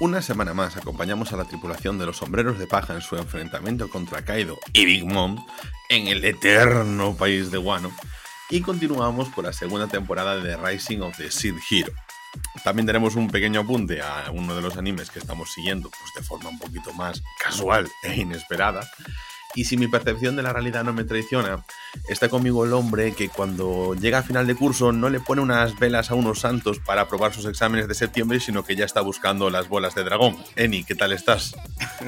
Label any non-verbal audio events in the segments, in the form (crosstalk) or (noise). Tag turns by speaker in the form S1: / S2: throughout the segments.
S1: Una semana más acompañamos a la tripulación de los sombreros de paja en su enfrentamiento contra Kaido y Big Mom en el eterno país de Wano y continuamos por la segunda temporada de The Rising of the Seed Hero. También tenemos un pequeño apunte a uno de los animes que estamos siguiendo pues de forma un poquito más casual e inesperada. Y si mi percepción de la realidad no me traiciona, está conmigo el hombre que cuando llega a final de curso no le pone unas velas a unos santos para aprobar sus exámenes de septiembre, sino que ya está buscando las bolas de dragón. Eni, ¿qué tal estás?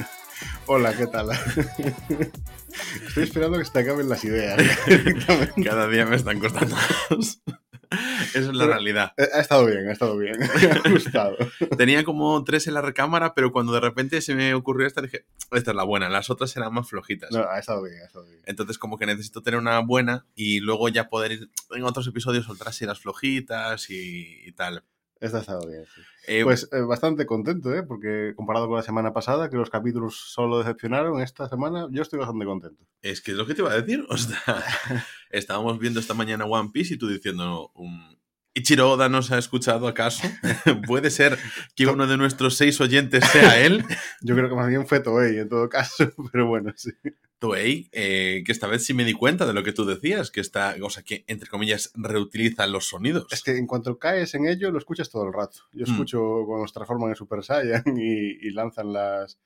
S1: (laughs)
S2: Hola, ¿qué tal? (laughs) Estoy esperando que se te acaben las ideas. (laughs)
S1: Cada día me están costando más. (laughs) Esa es la realidad.
S2: Eh, Ha estado bien, ha estado bien. (laughs) Me ha gustado. (laughs)
S1: Tenía como tres en la recámara, pero cuando de repente se me ocurrió esta, dije, esta es la buena, las otras eran más flojitas.
S2: No, ha estado bien, ha estado bien.
S1: Entonces como que necesito tener una buena y luego ya poder ir en otros episodios soltar así las flojitas y, y tal.
S2: Esta ha estado bien, sí.
S1: Eh,
S2: Pues eh, bastante contento, ¿eh? Porque comparado con la semana pasada, que los capítulos solo decepcionaron, esta semana yo estoy bastante contento.
S1: Es que es lo que te iba a decir. O sea, (laughs) estábamos viendo esta mañana One Piece y tú diciendo, um, ¿Ichiro Oda nos ha escuchado acaso? (laughs) ¿Puede ser que uno de nuestros seis oyentes sea él? (laughs)
S2: Yo creo que más bien fue Toei en todo caso, (laughs) pero bueno, sí.
S1: Toei, eh, que esta vez sí me di cuenta de lo que tú decías, que está, o sea, que entre comillas reutiliza los sonidos.
S2: Es que en cuanto caes en ello, lo escuchas todo el rato. Yo
S1: Mm.
S2: escucho cuando se transforman en Super Saiyan y, y lanzan las,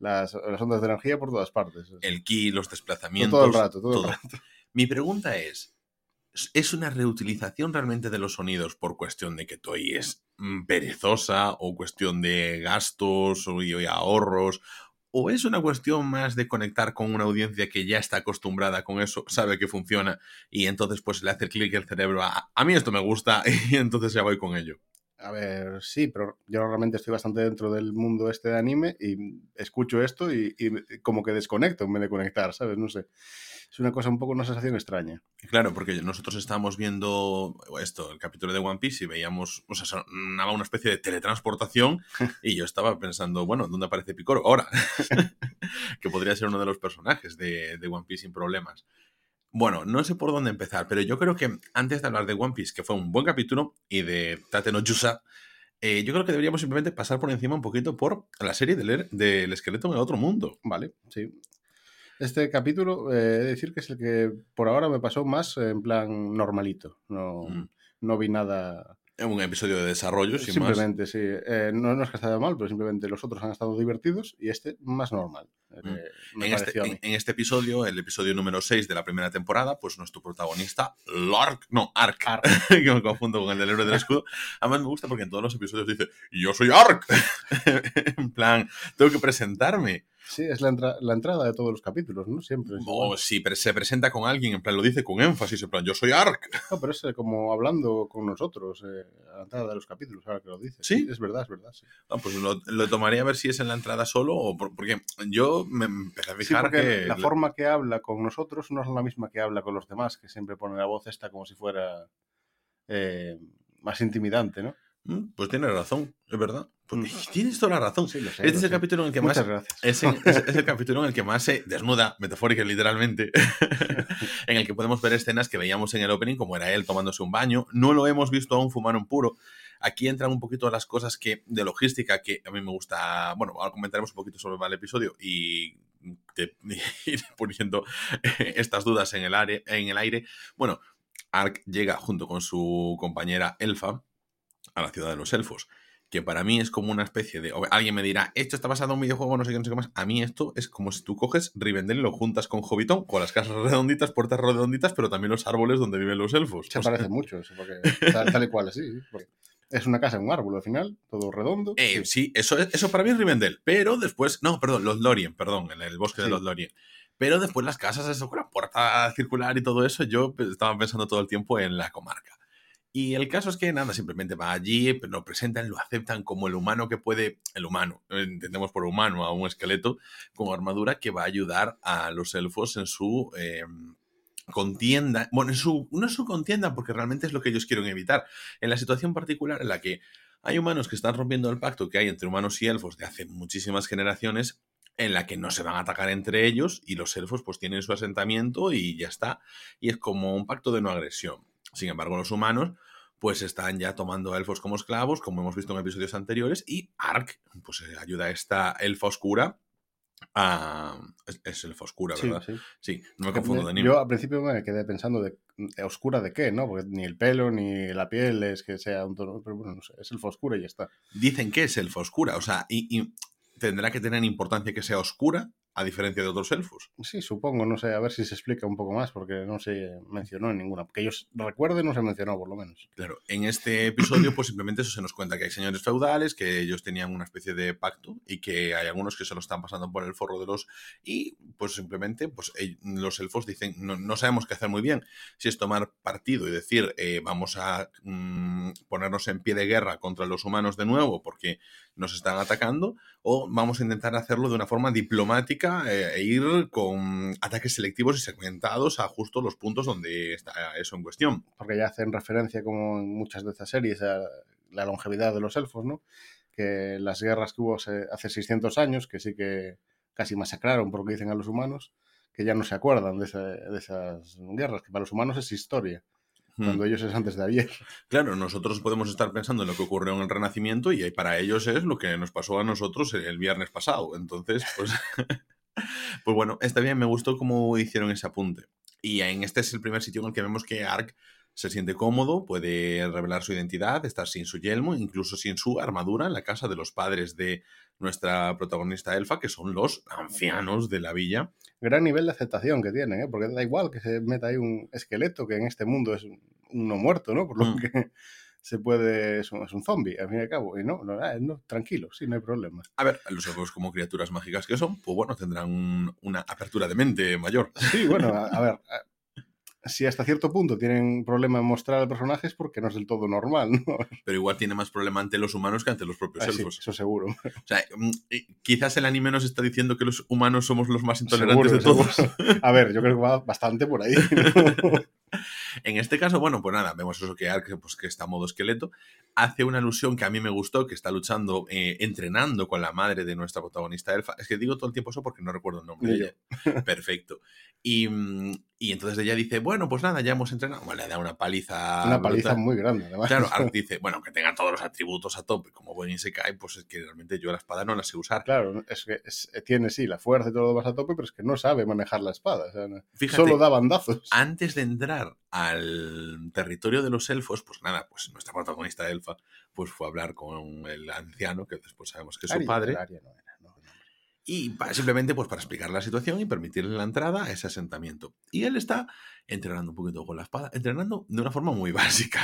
S2: las, las ondas de energía por todas partes.
S1: El ki, los desplazamientos.
S2: todo el rato, todo,
S1: todo.
S2: el rato.
S1: Mi pregunta es, ¿es una reutilización realmente de los sonidos por cuestión de que Toei es mm, perezosa o cuestión de gastos o y ahorros? ¿O es una cuestión más de conectar con una audiencia que ya está acostumbrada con eso, sabe que funciona y entonces pues le hace clic el cerebro a, a mí esto me gusta (laughs) y entonces ya voy con ello?
S2: A ver, sí, pero yo realmente estoy bastante dentro del mundo este de anime y escucho esto y, y como que desconecto en vez de conectar, ¿sabes? No sé. Es una cosa un poco, una sensación extraña.
S1: Claro, porque nosotros estábamos viendo esto, el capítulo de One Piece y veíamos, o sea, sonaba una especie de teletransportación (laughs) y yo estaba pensando, bueno, ¿dónde aparece Picoro? Ahora, (laughs) (laughs) que podría ser uno de los personajes de, de One Piece sin problemas. Bueno, no sé por dónde empezar, pero yo creo que antes de hablar de One Piece, que fue un buen capítulo, y de Tate no Yusa, eh, yo creo que deberíamos simplemente pasar por encima un poquito por la serie del, er- del esqueleto en el otro mundo.
S2: Vale, sí. Este capítulo, eh, he de decir que es el que por ahora me pasó más en plan normalito. No,
S1: Mm.
S2: no vi nada.
S1: Un episodio de desarrollo, sin más.
S2: simplemente, sí. Eh, no, no es que estado mal, pero simplemente los otros han estado divertidos y este más normal. eh, me
S1: en, este, en- en este episodio, el episodio número 6 de la primera temporada, pues nuestro protagonista, Lark, no, Ark,
S2: Ark. (laughs)
S1: que me confundo con el del héroe del escudo. Además me gusta porque en todos los episodios dice, yo soy Ark. (laughs) en plan, tengo que presentarme.
S2: Sí, es la, entra- la entrada de todos los capítulos, ¿no? Siempre. es igual.
S1: O si se presenta con alguien, en plan, lo dice con énfasis, en plan, yo soy Ark.
S2: No, pero es eh, como hablando con nosotros eh, a la entrada de los capítulos, ahora que lo dices.
S1: ¿Sí?
S2: Es verdad, es verdad. Sí,
S1: pues lo, lo tomaría a ver si es en la entrada solo o por- porque yo me empecé a
S2: Sí,
S1: fijar
S2: porque
S1: que...
S2: la forma que habla con nosotros no es la misma que habla con los demás, que siempre pone la voz esta como si fuera eh, más intimidante, ¿no?
S1: Mm, Pues tienes razón, es verdad. Pues,
S2: Mm.
S1: Tienes toda la razón.
S2: Sí, lo sé.
S1: Este es el capítulo en el que más. Es, (laughs) es- es el capítulo en el que más se desnuda, metafórica literalmente, (laughs) en el que podemos ver escenas que veíamos en el opening, como era él tomándose un baño. No lo hemos visto aún fumar un puro. Aquí entran un poquito las cosas que de logística que a mí me gusta. Bueno, ahora comentaremos un poquito sobre el episodio y te, (laughs) ir poniendo estas dudas en el, aire, en el aire. Bueno, Ark llega junto con su compañera Elfa a la ciudad de los elfos que para mí es como una especie de... Alguien me dirá, esto está basado en un videojuego, no sé qué, no sé qué más. A mí esto es como si tú coges Rivendell y lo juntas con Hobbiton, con las casas redonditas, puertas redonditas, pero también los árboles donde viven los elfos.
S2: Se
S1: O sea,
S2: parece mucho, eso, porque tal, tal y cual así. es una casa en un árbol al final, todo redondo.
S1: eh,
S2: sí.
S1: eso, es- eso para mí es Rivendell. Pero después... No, perdón, los Lorien, perdón, en el bosque de los Lorien. Pero después las casas, eso con la puerta circular y todo eso, yo pues, estaba pensando todo el tiempo en la comarca. Y el caso es que nada, simplemente va allí, lo presentan, lo aceptan como el humano que puede, el humano, eh, entendemos por humano a un esqueleto con armadura que va a ayudar a los elfos en su eh, contienda, bueno, en su, no en su contienda porque realmente es lo que ellos quieren evitar, en la situación particular en la que hay humanos que están rompiendo el pacto que hay entre humanos y elfos de hace muchísimas generaciones en la que no se van a atacar entre ellos y los elfos pues tienen su asentamiento y ya está. Y es como un pacto de no agresión. Sin embargo, los humanos pues están ya tomando a elfos como esclavos, como hemos visto en episodios anteriores, y Ark pues eh, ayuda a esta elfa oscura a... Es, es elfa oscura, ¿verdad?
S2: Sí, sí.
S1: Sí, no me confundo de anime.
S2: Yo al principio me quedé pensando de, de oscura de qué, ¿no? Porque ni el pelo ni la piel es que sea un tono, pero bueno, no sé, es elfa oscura y ya está.
S1: Dicen que es elfa oscura, o sea, y, y tendrá que tener importancia que sea oscura, a diferencia de otros elfos.
S2: Sí, supongo, no sé, a ver si se explica un poco más, porque no se mencionó en ninguna. Que ellos recuerden, no se mencionó, por lo menos.
S1: Claro, en este episodio, pues simplemente eso se nos cuenta que hay señores feudales, que ellos tenían una especie de pacto y que hay algunos que se lo están pasando por el forro de los. Y pues simplemente, pues los elfos dicen, no, no sabemos qué hacer muy bien. Si es tomar partido y decir, eh, vamos a mm, ponernos en pie de guerra contra los humanos de nuevo porque nos están atacando, o vamos a intentar hacerlo de una forma diplomática eh, e ir con ataques selectivos y segmentados a justo los puntos donde está eso en cuestión.
S2: Porque ya hacen referencia, como en muchas de estas series, a la longevidad de los elfos, ¿no? Que las guerras que hubo hace 600 años, que sí que casi masacraron por lo que dicen a los humanos, que ya no se acuerdan de, esa- de esas guerras, que para los humanos es historia,
S1: Hmm.
S2: cuando ellos es antes de ayer.
S1: Claro, nosotros podemos estar pensando en lo que ocurrió en el Renacimiento y para ellos es lo que nos pasó a nosotros el viernes pasado. Entonces, pues, (laughs) pues bueno, está bien, me gustó cómo hicieron ese apunte. Y en este es el primer sitio en el que vemos que Ark se siente cómodo, puede revelar su identidad, estar sin su yelmo, incluso sin su armadura en la casa de los padres de nuestra protagonista elfa, que son los ancianos de la villa.
S2: Gran nivel de aceptación que tienen, ¿eh? Porque da igual que se meta ahí un esqueleto, que en este mundo es un no muerto, ¿no? Por lo
S1: Mm.
S2: que se puede... Es un, es un zombie, al fin y al cabo. Y no, no, ah, no, tranquilo, sí, no hay problema.
S1: A ver, los elfos como criaturas mágicas que son, pues bueno, tendrán un- una apertura de mente mayor.
S2: Sí, bueno, a, a ver, (laughs) si hasta cierto punto tienen problema en mostrar al personaje es porque no es del todo normal, ¿no?
S1: pero igual tiene más problema ante los humanos que ante los propios
S2: Ah, sí, eso seguro.
S1: O sea, mm, eh, quizás el anime nos está diciendo que los humanos somos los más intolerantes
S2: Seguro,
S1: de todos.
S2: seguro. A ver, yo creo que va bastante por ahí. ¿no? (laughs)
S1: En este caso, bueno, pues nada, vemos eso que Ark, pues que está a modo esqueleto, hace una alusión que a mí me gustó, que está luchando, eh, entrenando con la madre de nuestra protagonista elfa. Es que digo todo el tiempo eso porque no recuerdo el nombre de ella. Perfecto. Y, mm, y entonces ella dice, bueno, pues nada, ya hemos entrenado. Bueno, le da una paliza.
S2: Una paliza
S1: brutal.
S2: muy grande, además.
S1: Claro, (laughs) dice, bueno, que tenga todos los atributos a tope, como buen Isekai, pues es que realmente yo la espada no la sé usar.
S2: Claro, es que es- tiene sí la fuerza y todo lo demás a tope, pero es que no sabe manejar la espada. o sea, no-
S1: Fíjate,
S2: solo da bandazos.
S1: antes de entrar al territorio de los elfos, pues nada, pues nuestra protagonista elfa pues fue a hablar con el anciano, que después sabemos que es su padre,
S2: no.
S1: Y simplemente pues para explicar la situación y permitirle la entrada a ese asentamiento. Y él está entrenando un poquito con la espada, entrenando de una forma muy (laughs) básica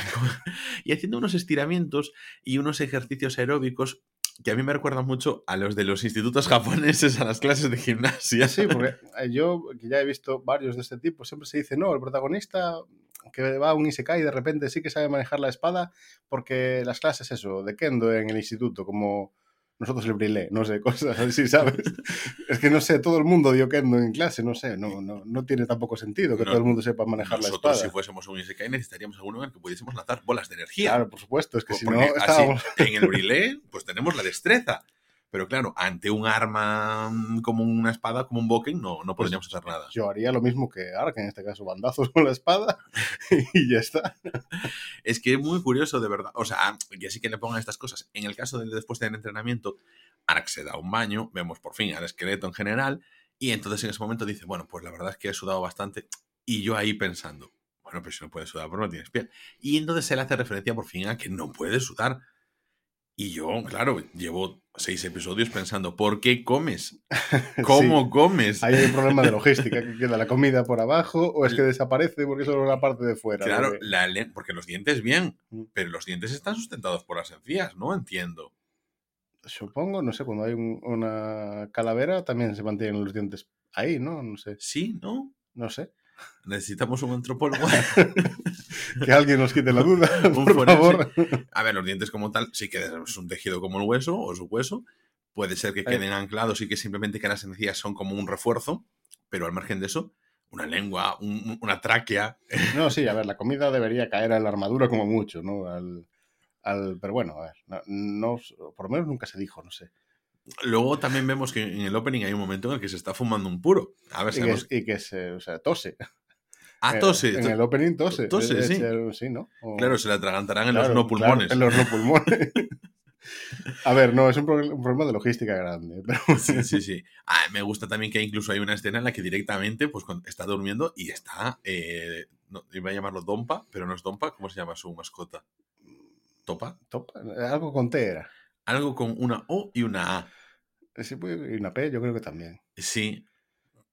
S1: y haciendo unos estiramientos y unos ejercicios aeróbicos que a mí me recuerdan mucho a los de los institutos japoneses, a las clases de gimnasia.
S2: Sí, porque eh, yo, que ya he visto varios de este tipo, siempre se dice, no, el protagonista que va a un Isekai y de repente sí que sabe manejar la espada porque las clases, eso, de Kendo en el instituto, como nosotros el brilé, no sé, (laughs) cosas así, ¿sabes? es que no sé, todo el mundo dio Kendo en clase, no sé, no, no, no tiene tampoco sentido que
S1: No,
S2: todo el mundo sepa manejar la
S1: Nosotros,
S2: espada.
S1: si fuésemos un Isekai, necesitaríamos alguno en el que pudiésemos lanzar bolas de energía.
S2: Claro, por supuesto, es que
S1: Pues
S2: si no
S1: así,
S2: estábamos...
S1: en el brilé, pues tenemos la destreza. Pero claro, ante un arma mm, como una espada, como un boken, no, no
S2: Pues
S1: podríamos hacer nada.
S2: Yo haría lo mismo que Ark, en este caso, bandazos (laughs) con la espada y ya está.
S1: Es que es muy curioso, de verdad. O sea, que sí que le pongan estas cosas. En el caso de después del entrenamiento, Ark se da un baño, vemos por fin al esqueleto en general, y entonces en ese momento dice, bueno, pues la verdad es que he sudado bastante. Y yo ahí pensando, bueno, pero si no puedes sudar, porque no tienes piel. Y entonces él hace referencia por fin a que no puede sudar. Y yo, claro, llevo seis episodios pensando, ¿por qué comes? (laughs) ¿Cómo
S2: Sí.
S1: comes?
S2: Ahí hay un problema de (laughs) logística, que queda la comida por abajo o es que desaparece porque solo la parte de fuera.
S1: Claro, la porque los dientes bien,
S2: Mm.
S1: pero los dientes están sustentados por las encías, no entiendo.
S2: Supongo, no sé, cuando hay un- una calavera también se mantienen los dientes ahí, ¿no? No sé,
S1: Sí, ¿no?
S2: no sé.
S1: Necesitamos un antropólogo. (laughs)
S2: Que alguien nos quite la duda, (laughs)
S1: Un
S2: por
S1: forense.
S2: favor.
S1: A ver, los dientes como tal, sí que es un tejido como el hueso o su hueso. Puede ser que queden anclados y que simplemente que las encías son como un refuerzo, pero al margen de eso, una lengua, un- una tráquea. (laughs)
S2: No, sí, a ver, la comida debería caer a la armadura como mucho, ¿no? Al, al- pero bueno, a ver, no, no- por lo menos nunca se dijo, no sé.
S1: Luego también vemos que en el opening hay un momento en el que se está fumando un puro. A ver,
S2: Y que, y que se, o sea, tose.
S1: Ah,
S2: Eh,
S1: tose.
S2: En el opening tose.
S1: Tose, sí.
S2: sí, ¿no? O-
S1: Claro, se le atragantarán en los no
S2: claro,
S1: pulmones.
S2: en los no pulmones. (laughs) A ver, no, es un, pro- un problema de logística grande. Pero...
S1: Sí, sí, sí. Ah, me gusta también que incluso hay una escena en la que directamente pues, está durmiendo y está. eh, no, iba a llamarlo Dompa, pero no es Dompa. ¿Cómo se llama su mascota? ¿Topa?
S2: Topa, Algo con T era.
S1: Algo con una O y una A.
S2: Sí, pues, y una P, yo creo que también.
S1: Sí.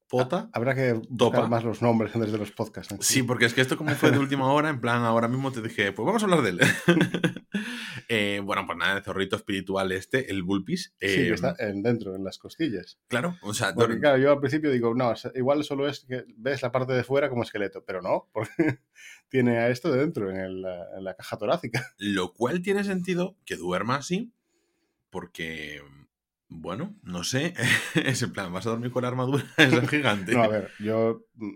S1: ¿Pota?
S2: Habrá que buscar
S1: Topa.
S2: más los nombres (laughs) antes de los podcasts. en
S1: Sí, porque es que esto como fue de última hora, en plan, ahora mismo te dije, pues vamos a hablar de él. (laughs) Eh, bueno, pues nada, el zorrito espiritual este, el Bulpis.
S2: Sí, que
S1: eh,
S2: está en- dentro, en las costillas.
S1: Claro, o sea,
S2: Porque claro, yo al principio digo, no, igual solo es que ves la parte de fuera como esqueleto, pero no, (laughs) porque tiene a esto de dentro, en, el- en la caja torácica.
S1: lo cual tiene sentido que duerma así, porque, bueno, no sé, (laughs) es en plan, vas a dormir con la armadura (laughs) esa gigante.
S2: No, a ver, yo mm,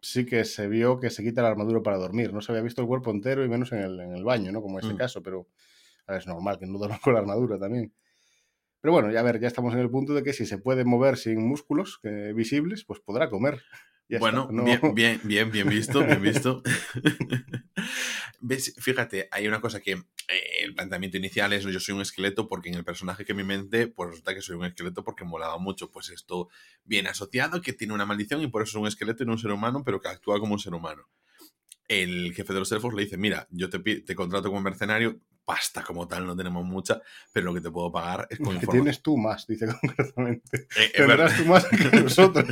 S2: sí que se vio que se quita la armadura para dormir. No se había visto el cuerpo entero y menos en el, en el baño, ¿no? Como en este
S1: Mm.
S2: caso, pero a ver, es normal que no duerma con la armadura también. Pero bueno, ya a ver, ya estamos en el punto de que si se puede mover sin músculos eh, visibles, pues podrá comer. Ya
S1: Bueno,
S2: está, no-
S1: bien, (laughs) bien, bien, bien visto, bien visto. (laughs) ¿Ves? Fíjate, hay una cosa que eh, el planteamiento inicial es yo soy un esqueleto porque en el personaje que mi mente, pues resulta que soy un esqueleto porque molaba mucho. Pues esto viene asociado, que tiene una maldición y por eso es un esqueleto y no un ser humano, pero que actúa como un ser humano. El jefe de los elfos le dice, mira, yo te, te contrato como mercenario, pasta como tal, no tenemos mucha, pero lo que te puedo pagar es con
S2: que tienes tú más, dice (laughs) concretamente.
S1: Eh.
S2: Tendrás tú más que (laughs) nosotros.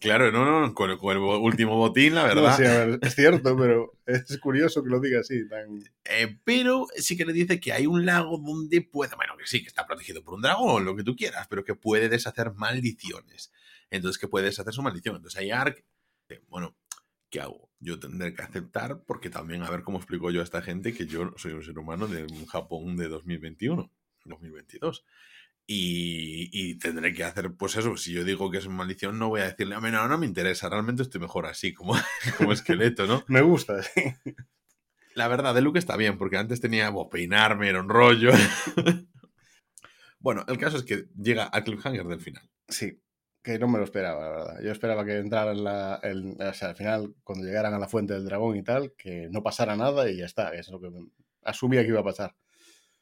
S1: Claro, no, no, con, con el último botín, la
S2: No,
S1: verdad.
S2: sí, a ver, es cierto, pero es curioso que lo diga así. Tan...
S1: Eh, pero sí que le dice que hay un lago donde puede, bueno, que sí, que está protegido por un dragón, lo que tú quieras, pero que puede deshacer maldiciones. Entonces, que puede deshacer su maldición. Entonces, hay Ark, eh, bueno, ¿qué hago? Yo tendré que aceptar, porque también, a ver cómo explico yo a esta gente que yo soy un ser humano de un Japón de 2021, 2022. Y, y tendré que hacer, pues eso, si yo digo que es maldición, no voy a decirle, a mí no, no me interesa, realmente estoy mejor así, como, (laughs) como esqueleto, ¿no?
S2: Me gusta, sí.
S1: La verdad, de Luke está bien, porque antes tenía bueno, peinarme, era un rollo. (laughs) bueno, el caso es que llega al cliffhanger del final.
S2: Sí, que no me lo esperaba, la verdad. Yo esperaba que entraran la, el- o sea, al final, cuando llegaran a la fuente del dragón y tal, que no pasara nada y ya está. Es lo que asumía que iba a pasar.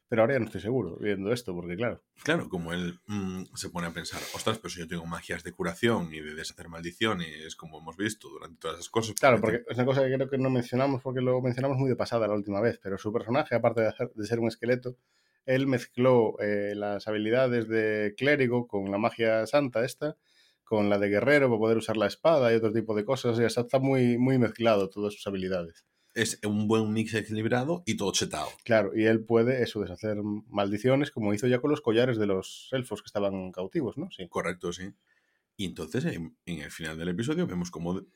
S2: Pero ahora ya no estoy seguro viendo esto, porque claro.
S1: Claro, como él mm, se pone a pensar, ostras, pero si yo tengo magias de curación y de deshacer maldiciones, como hemos visto durante todas esas cosas.
S2: Claro, porque es una cosa que creo que no mencionamos, porque lo mencionamos muy de pasada la última vez, pero su personaje, aparte de, hacer- de ser un esqueleto, él mezcló eh, las habilidades de clérigo con la magia santa esta, con la de guerrero para poder usar la espada y otro tipo de cosas. y está, está muy, muy mezclado todas sus habilidades.
S1: Es un buen mix equilibrado y todo chetado.
S2: Claro, y él puede eso, deshacer maldiciones, como hizo ya con los collares de los elfos que estaban cautivos, ¿no? Sí.
S1: Correcto, sí. Y entonces, en, en el final del episodio, vemos como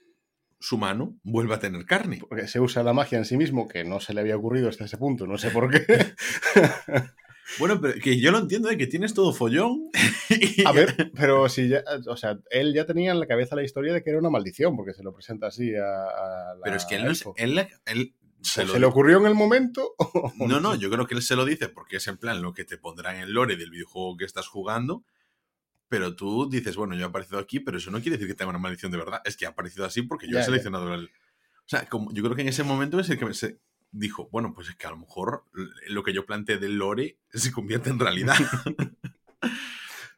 S1: su mano vuelve a tener carne.
S2: Porque se usa la magia en sí mismo, que no se le había ocurrido hasta ese punto, no sé por qué. (laughs)
S1: Bueno, pero que yo lo entiendo de que tienes todo follón. y-
S2: A ver, pero si ya, o sea, él ya tenía en la cabeza la historia de que era una maldición, porque se lo presenta así a, a la
S1: Pero es que él, no es-
S2: elfo.
S1: él, él se
S2: ¿O
S1: lo
S2: se le ocurrió en el momento?
S1: No, no, yo creo que él se lo dice porque es en plan lo que te pondrá en el lore del videojuego que estás jugando. Pero tú dices, bueno, yo he aparecido aquí, pero eso no quiere decir que tenga una maldición de verdad. Es que ha aparecido así porque yo
S2: Ya,
S1: he
S2: ya.
S1: seleccionado el. O sea, como, yo creo que en ese momento es el que se dijo, bueno, pues es que a lo mejor lo que yo planteé del lore (laughs) se convierte en realidad. (laughs)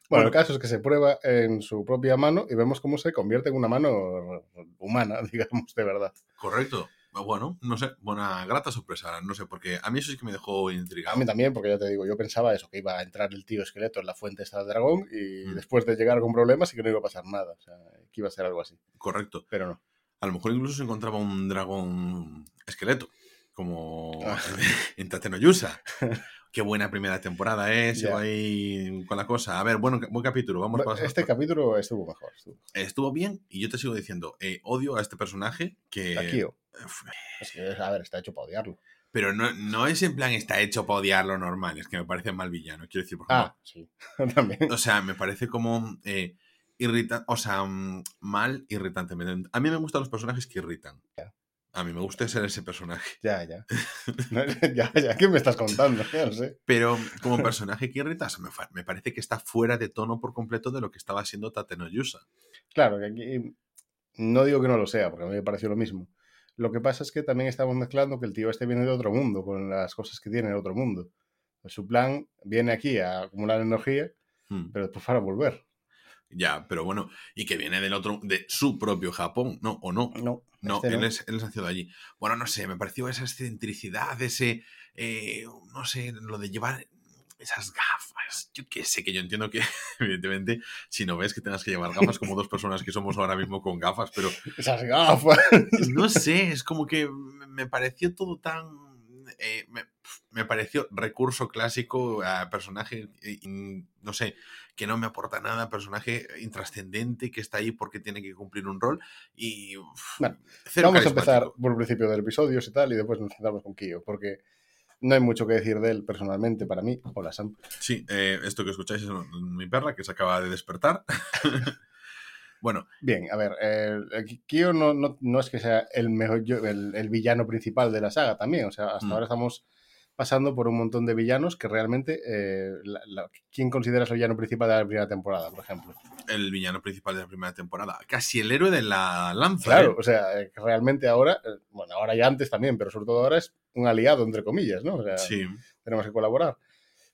S2: Bueno, el caso es que se prueba en su propia mano y vemos cómo se convierte en una mano humana, (laughs) digamos, de verdad.
S1: Correcto. Bueno, no sé, buena grata sorpresa, no sé, porque a mí eso sí que me dejó
S2: A
S1: intrigado.
S2: mí también, porque ya te digo, yo pensaba eso, que iba a entrar el tío esqueleto en la fuente esta del dragón y
S1: Mm.
S2: después de llegar con problemas y que no iba a pasar nada. O sea, que iba a ser algo así.
S1: Correcto.
S2: Pero no.
S1: A lo mejor incluso se encontraba un dragón esqueleto, como
S2: Ah. (laughs)
S1: en Tatenoyusa. (laughs) Qué buena primera temporada, ¿eh? Se va ahí con la cosa. A ver, bueno, buen capítulo. Vamos a
S2: Este capítulo estuvo mejor. Estuvo.
S1: Estuvo bien y yo te sigo diciendo, eh, odio a este personaje que...
S2: Takio. Es que, a ver, está hecho para odiarlo.
S1: Pero no, no es en plan está hecho para odiarlo normal, es que me parece mal villano. Quiero decir, porque
S2: Ah, sí. (laughs) También.
S1: O sea, me parece como eh, irritante, o sea, mm, mal irritante. A mí me gustan los personajes que irritan. A mí me gusta ser ese personaje.
S2: Ya, ya. No, (laughs) ya, ya. ¿Qué me estás contando? (laughs) Ya lo sé.
S1: Pero como personaje que irrita, o sea, me, parece que está fuera de tono por completo de lo que estaba siendo Tateno Yusa.
S2: Claro, que aquí no digo que no lo sea, porque a mí me pareció lo mismo. Lo que pasa es que también estamos mezclando que el tío este viene de otro mundo, con las cosas que tiene en otro mundo. Pues su plan viene aquí a acumular energía,
S1: Hmm.
S2: pero después para volver.
S1: Ya, pero bueno, y que viene del otro, de su propio Japón, ¿no? ¿O no?
S2: No,
S1: No,
S2: este
S1: él. Es, él es nacido allí. Bueno, no sé, me pareció esa excentricidad, ese, eh, no sé, lo de llevar esas gafas. Yo qué sé, que yo entiendo que, (laughs) evidentemente, si no ves que tengas que llevar gafas como dos personas que somos ahora mismo con gafas, pero (laughs)
S2: Esas gafas.
S1: no sé, es como que me pareció todo tan... eh, me, me pareció recurso clásico a personaje, eh, no sé, que no me aporta nada, personaje intrascendente que está ahí porque tiene que cumplir un rol y...
S2: Vamos a empezar por el principio del episodio y tal, y después nos centramos con Kyo, porque no hay mucho que decir de él personalmente para mí. Hola, Sam.
S1: Sí, eh, esto que escucháis es mi perra que se acaba de despertar. (laughs) bueno,
S2: Bien, a ver, eh, Kyo no, no, no es que sea el, mejor, el, el villano principal de la saga también, o sea, hasta
S1: Mm.
S2: ahora estamos pasando por un montón de villanos que realmente... eh, la- la- ¿Quién consideras el villano principal de la primera temporada, por ejemplo?
S1: el villano principal de la primera temporada, casi el héroe de la lanza.
S2: Claro,
S1: ¿eh?
S2: o sea, eh, realmente ahora, eh, bueno, ahora y antes también, pero sobre todo ahora es un aliado, entre comillas, ¿no? O sea,
S1: Sí,
S2: tenemos que colaborar.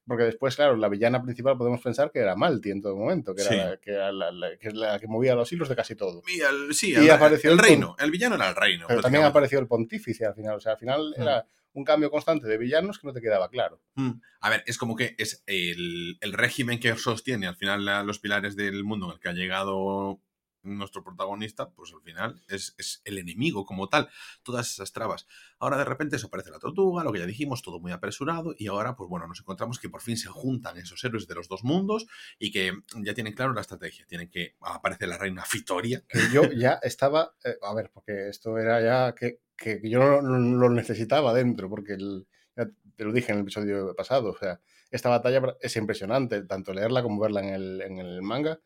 S2: Porque después, claro, la villana principal podemos pensar que era Malti en todo momento, que, era,
S1: Sí.
S2: la, que, era la, la- que es la que movía los hilos de casi todo.
S1: y el, sí,
S2: Y
S1: el,
S2: apareció
S1: el
S2: el
S1: reino. El villano era el reino.
S2: Pero también apareció el pontífice al final. O sea, al final
S1: Mm.
S2: era un cambio constante de villanos que no te quedaba claro.
S1: Mm. A ver, es como que es el, el régimen que sostiene al final los pilares del mundo en el que ha llegado nuestro protagonista, pues al final es, es el enemigo como tal, todas esas trabas. Ahora de repente se aparece la tortuga, lo que ya dijimos, todo muy apresurado, y ahora pues bueno, nos encontramos que por fin se juntan esos héroes de los dos mundos y que ya tienen claro la estrategia, tienen que aparece la reina Fitoria,
S2: Que yo ya estaba. eh, a ver, porque esto era ya que, que yo no lo necesitaba dentro, porque el- ya te lo dije en el episodio pasado. O sea, esta batalla es impresionante, tanto leerla como verla en el, en el manga.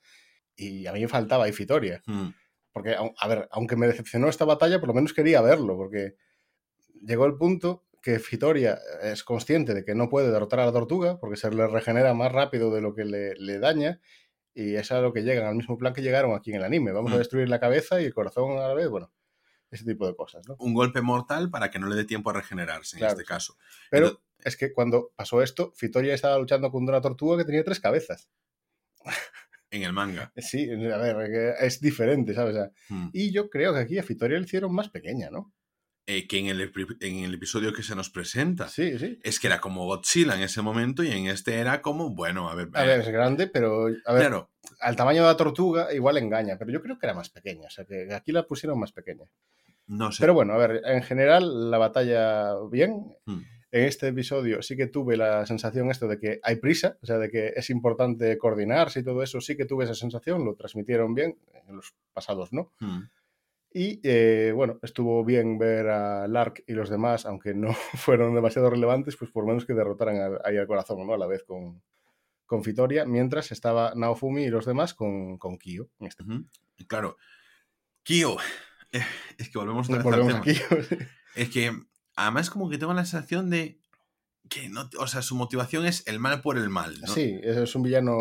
S2: Y a mí me faltaba ahí Fitoria.
S1: Mm,
S2: Porque, a ver, aunque me decepcionó esta batalla, por lo menos quería verlo, porque llegó el punto que Fitoria es consciente de que no puede derrotar a la tortuga, porque se le regenera más rápido de lo que le, le daña, y es a lo que llegan, al mismo plan que llegaron aquí en el anime. Vamos a
S1: Mm.
S2: destruir la cabeza y el corazón a la vez, bueno, ese tipo de cosas, ¿no?
S1: un golpe mortal para que no le dé tiempo a regenerarse en este caso.
S2: Pero
S1: Entonces-
S2: es que cuando pasó esto, Fitoria estaba luchando contra una tortuga que tenía tres cabezas.
S1: En el manga.
S2: Sí, a ver, es diferente, ¿sabes? O sea,
S1: Mm.
S2: y yo creo que aquí a Fitoria le hicieron más pequeña, ¿no?
S1: Eh, que en el, en el episodio que se nos presenta
S2: Sí, sí.
S1: es que era como Godzilla en ese momento y en este era como, bueno, a ver,
S2: A
S1: eh,
S2: ver, es grande, pero a ver,
S1: claro,
S2: al tamaño de la tortuga igual engaña, pero yo creo que era más pequeña, o sea que aquí la pusieron más pequeña.
S1: no sé.
S2: Pero bueno, a ver, en general la batalla bien.
S1: Mm.
S2: En este episodio sí que tuve la sensación esto de que hay prisa, o sea, de que es importante coordinarse y todo eso, sí que tuve esa sensación, lo transmitieron bien, en los pasados no.
S1: Mm.
S2: Y eh, bueno, estuvo bien ver a Lark y los demás, aunque no (laughs) fueron demasiado relevantes, pues por menos que derrotaran ahí al corazón, ¿no? A la vez con, con Fitoria, mientras estaba Naofumi y los demás con, con Kyo. En este.
S1: Claro. Kyo. eh, es que volvemos, otra vez al
S2: Volvemos
S1: tema.
S2: a Kyo. (laughs)
S1: Es que además como que tengo la sensación de que no, o sea, su motivación es el mal por el mal, ¿no?
S2: Sí, es un villano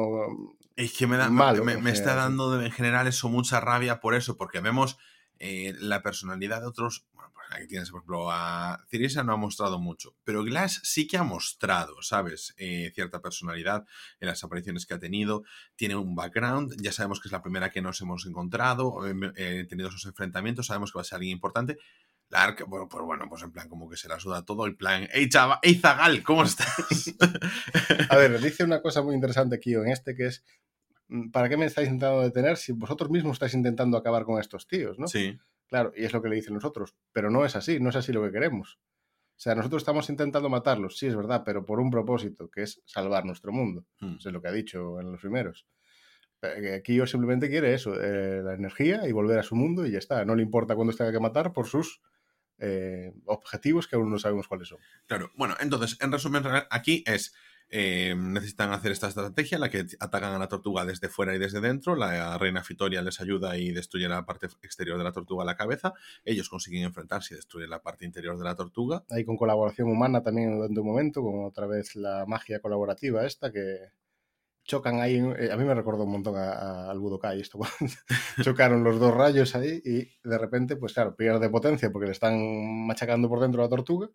S1: Es que me, da,
S2: Malo,
S1: me, está dando de- en general eso mucha rabia por eso, porque vemos eh, la personalidad de otros. Bueno, pues aquí tienes, por ejemplo, a Cirisa no ha mostrado mucho, pero Glass sí que ha mostrado, ¿sabes? Eh, cierta personalidad en las apariciones que ha tenido. Tiene un background, ya sabemos que es la primera que nos hemos encontrado, eh, eh, tenido esos enfrentamientos, sabemos que va a ser alguien importante. La arca, bueno, pues bueno, pues en plan como que se la suda todo, el plan, ¡Ey, chaval! ¡Ey, Zagal! ¿Cómo estás? (laughs)
S2: A ver, dice una cosa muy interesante Kyo en este que es mm, ¿para qué me estáis intentando detener si vosotros mismos estáis intentando acabar con estos tíos, ¿no?
S1: sí.
S2: Claro, y es lo que le dicen nosotros, pero no es así, no es así lo que queremos. O sea, nosotros estamos intentando matarlos, sí es verdad, pero por un propósito, que es salvar nuestro mundo.
S1: Mm.
S2: Eso es lo que ha dicho en los primeros. Eh, Kyo simplemente quiere eso, eh, la energía y volver a su mundo y ya está. No le importa cuándo tenga que matar por sus eh, objetivos que aún no sabemos cuáles son.
S1: Claro, bueno, entonces, en resumen, aquí es, eh, necesitan hacer esta estrategia la que atacan a la tortuga desde fuera y desde dentro, la reina Fitoria les ayuda y destruye la parte exterior de la tortuga a la cabeza, ellos consiguen enfrentarse y destruir la parte interior de la tortuga,
S2: Ahí con colaboración humana también durante un momento, con otra vez la magia colaborativa esta que, chocan ahí. eh, A mí me recordó un montón al Budokai esto. (laughs) chocaron los dos rayos ahí y de repente, pues claro, pierde potencia porque le están machacando por dentro a la tortuga.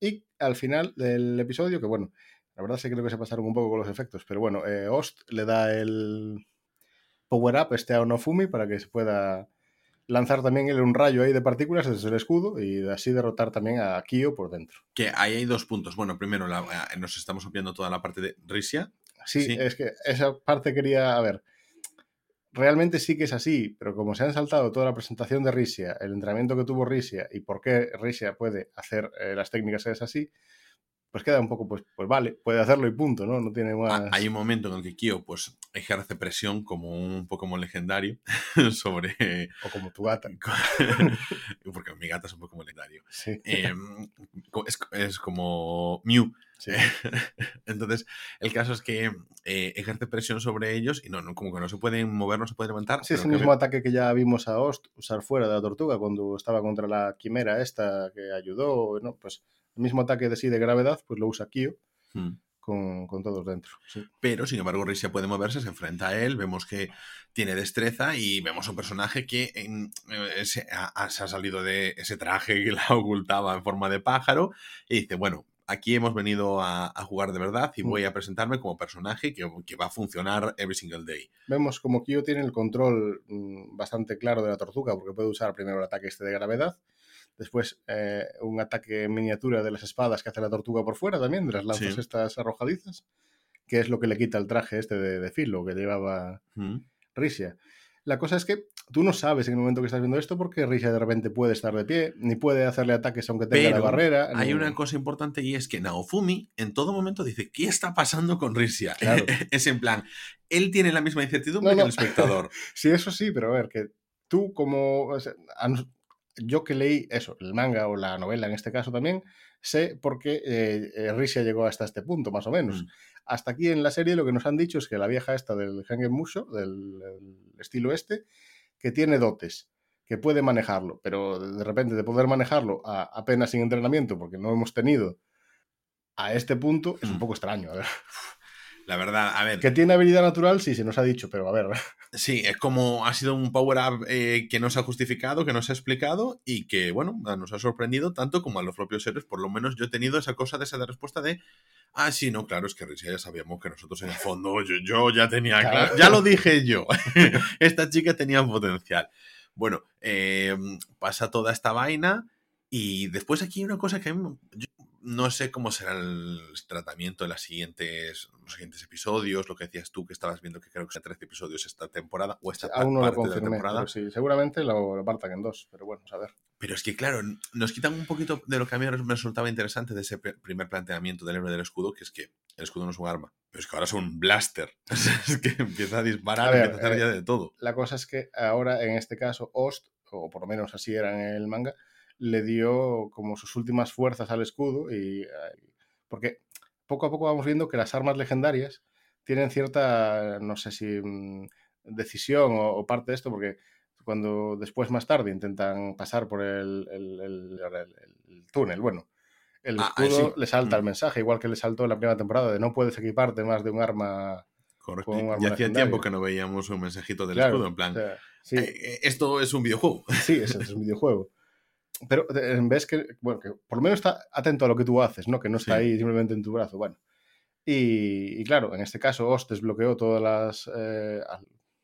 S2: Y al final del episodio, que bueno, la verdad que creo que se pasaron un poco con los efectos, pero bueno, eh, Ost le da el power up este a Onofumi para que se pueda lanzar también él un rayo ahí de partículas desde el escudo y así derrotar también a Kyo por dentro.
S1: Que ahí hay dos puntos. Bueno, primero la- eh, nos estamos obviando toda la parte de Risia.
S2: Sí,
S1: Sí.
S2: es que esa parte quería, a ver, realmente sí que es así, pero como se han saltado toda la presentación de Risia, el entrenamiento que tuvo Risia y por qué Risia puede hacer eh, las técnicas es así, pues queda un poco, pues, pues vale, puede hacerlo y punto, ¿no? No tiene más...
S1: Hay un momento en el que Kyo pues, ejerce presión como un Pokémon legendario (laughs) sobre...
S2: O como tu gata. (laughs) (laughs)
S1: Porque mi gata es un Pokémon legendario.
S2: Sí,
S1: Eh, es, es como Mew.
S2: sí.
S1: Entonces, el caso es que eh, ejerce presión sobre ellos y no, no, como que no se pueden mover, no se pueden levantar.
S2: Sí, es el
S1: que
S2: mismo ataque que ya vimos a Ost usar fuera de la tortuga cuando estaba contra la quimera esta que ayudó, ¿no? Pues mismo ataque de sí de gravedad, pues lo usa Kyo
S1: Mm.
S2: con, con todos dentro. Sí.
S1: Pero, sin embargo, Risia puede moverse, se enfrenta a él, vemos que tiene destreza y vemos un personaje que en- eh, se, ha, ha- se ha salido de ese traje que (laughs) la ocultaba en forma de pájaro y dice, bueno, aquí hemos venido a, a jugar de verdad y
S2: Mm.
S1: voy a presentarme como personaje que, que va a funcionar every single day.
S2: Vemos como Kyo tiene el control mm, bastante claro de la tortuga, porque puede usar primero el ataque este de gravedad, después eh, un ataque en miniatura de las espadas que hace la tortuga por fuera también, de las lanzas
S1: Sí.
S2: estas arrojadizas, que es lo que le quita el traje este de, de filo que llevaba
S1: Mm.
S2: Risia. La cosa es que tú no sabes en el momento que estás viendo esto porque Risia de repente puede estar de pie, ni puede hacerle ataques aunque tenga la barrera.
S1: Hay
S2: ni-
S1: una cosa importante y es que Naofumi en todo momento dice, ¿qué está pasando con Risia?
S2: Claro. (laughs)
S1: es en plan, él tiene la misma incertidumbre
S2: No,
S1: que el espectador. (laughs)
S2: Sí, eso sí, pero a ver, que tú como... o sea, a nos- yo que leí eso, el manga o la novela en este caso también, sé por qué eh, eh, Risia llegó hasta este punto, más o menos.
S1: Mm.
S2: Hasta aquí en la serie lo que nos han dicho es que la vieja esta del Hengen Musho, del, del estilo este, que tiene dotes, que puede manejarlo, pero de repente de poder manejarlo a- apenas sin entrenamiento, porque no hemos tenido a este punto, es un
S1: Mm.
S2: poco extraño. A ver.
S1: La verdad, a ver,
S2: Que tiene habilidad natural, sí, se nos ha dicho, pero a ver.
S1: Sí, es como ha sido un power-up eh, que no se ha justificado, que no se ha explicado y que, bueno, nos ha sorprendido tanto como a los propios héroes. Por lo menos yo he tenido esa cosa de esa de respuesta de, ah, sí, no, claro, es que ya sabíamos que nosotros en el fondo, yo, yo ya tenía,
S2: Claro.
S1: ya lo (laughs) dije yo, (laughs) esta chica tenía potencial. Bueno, eh, pasa toda esta vaina y después aquí hay una cosa que a mí me- yo no sé cómo será el tratamiento en las siguientes, los siguientes episodios, lo que decías tú que estabas viendo que creo que son 13 episodios esta temporada o esta
S2: Aún no lo
S1: parte de la temporada.
S2: sí, seguramente lo, lo partan en dos, pero bueno, a ver.
S1: Pero es que, claro, nos quitan un poquito de lo que a mí me resultaba interesante de ese pr- primer planteamiento del héroe del escudo, que es que el escudo no es un arma, pero es que ahora es un blaster. (laughs) es que empieza a disparar,
S2: A ver,
S1: empieza a hacer
S2: eh,
S1: ya de todo.
S2: La cosa es que ahora, en este caso, Ost, o por lo menos así era en el manga, le dio como sus últimas fuerzas al escudo y... eh, Porque poco a poco vamos viendo que las armas legendarias tienen cierta, no sé si mm, decisión o, o parte de esto, porque cuando después más tarde intentan pasar por el, el- el- el- el túnel, bueno, el
S1: Ah, ah,
S2: escudo
S1: sí.
S2: le salta el
S1: Mm.
S2: mensaje, igual que le saltó en la primera temporada, de no puedes equiparte más de un arma
S1: Correcto.
S2: un
S1: Y
S2: arma
S1: hacía
S2: legendaria.
S1: tiempo que no veíamos un mensajito del
S2: Claro,
S1: escudo, en plan,
S2: o sea, sí.
S1: "Eh, eh, esto es un videojuego.
S2: Sí, (laughs) es un videojuego. Pero eh, en vez que, bueno, que por lo menos está atento a lo que tú haces, ¿no? Que no está
S1: Sí.
S2: ahí simplemente en tu brazo. Bueno. Y, y claro, en este caso, Ost desbloqueó todas las, eh,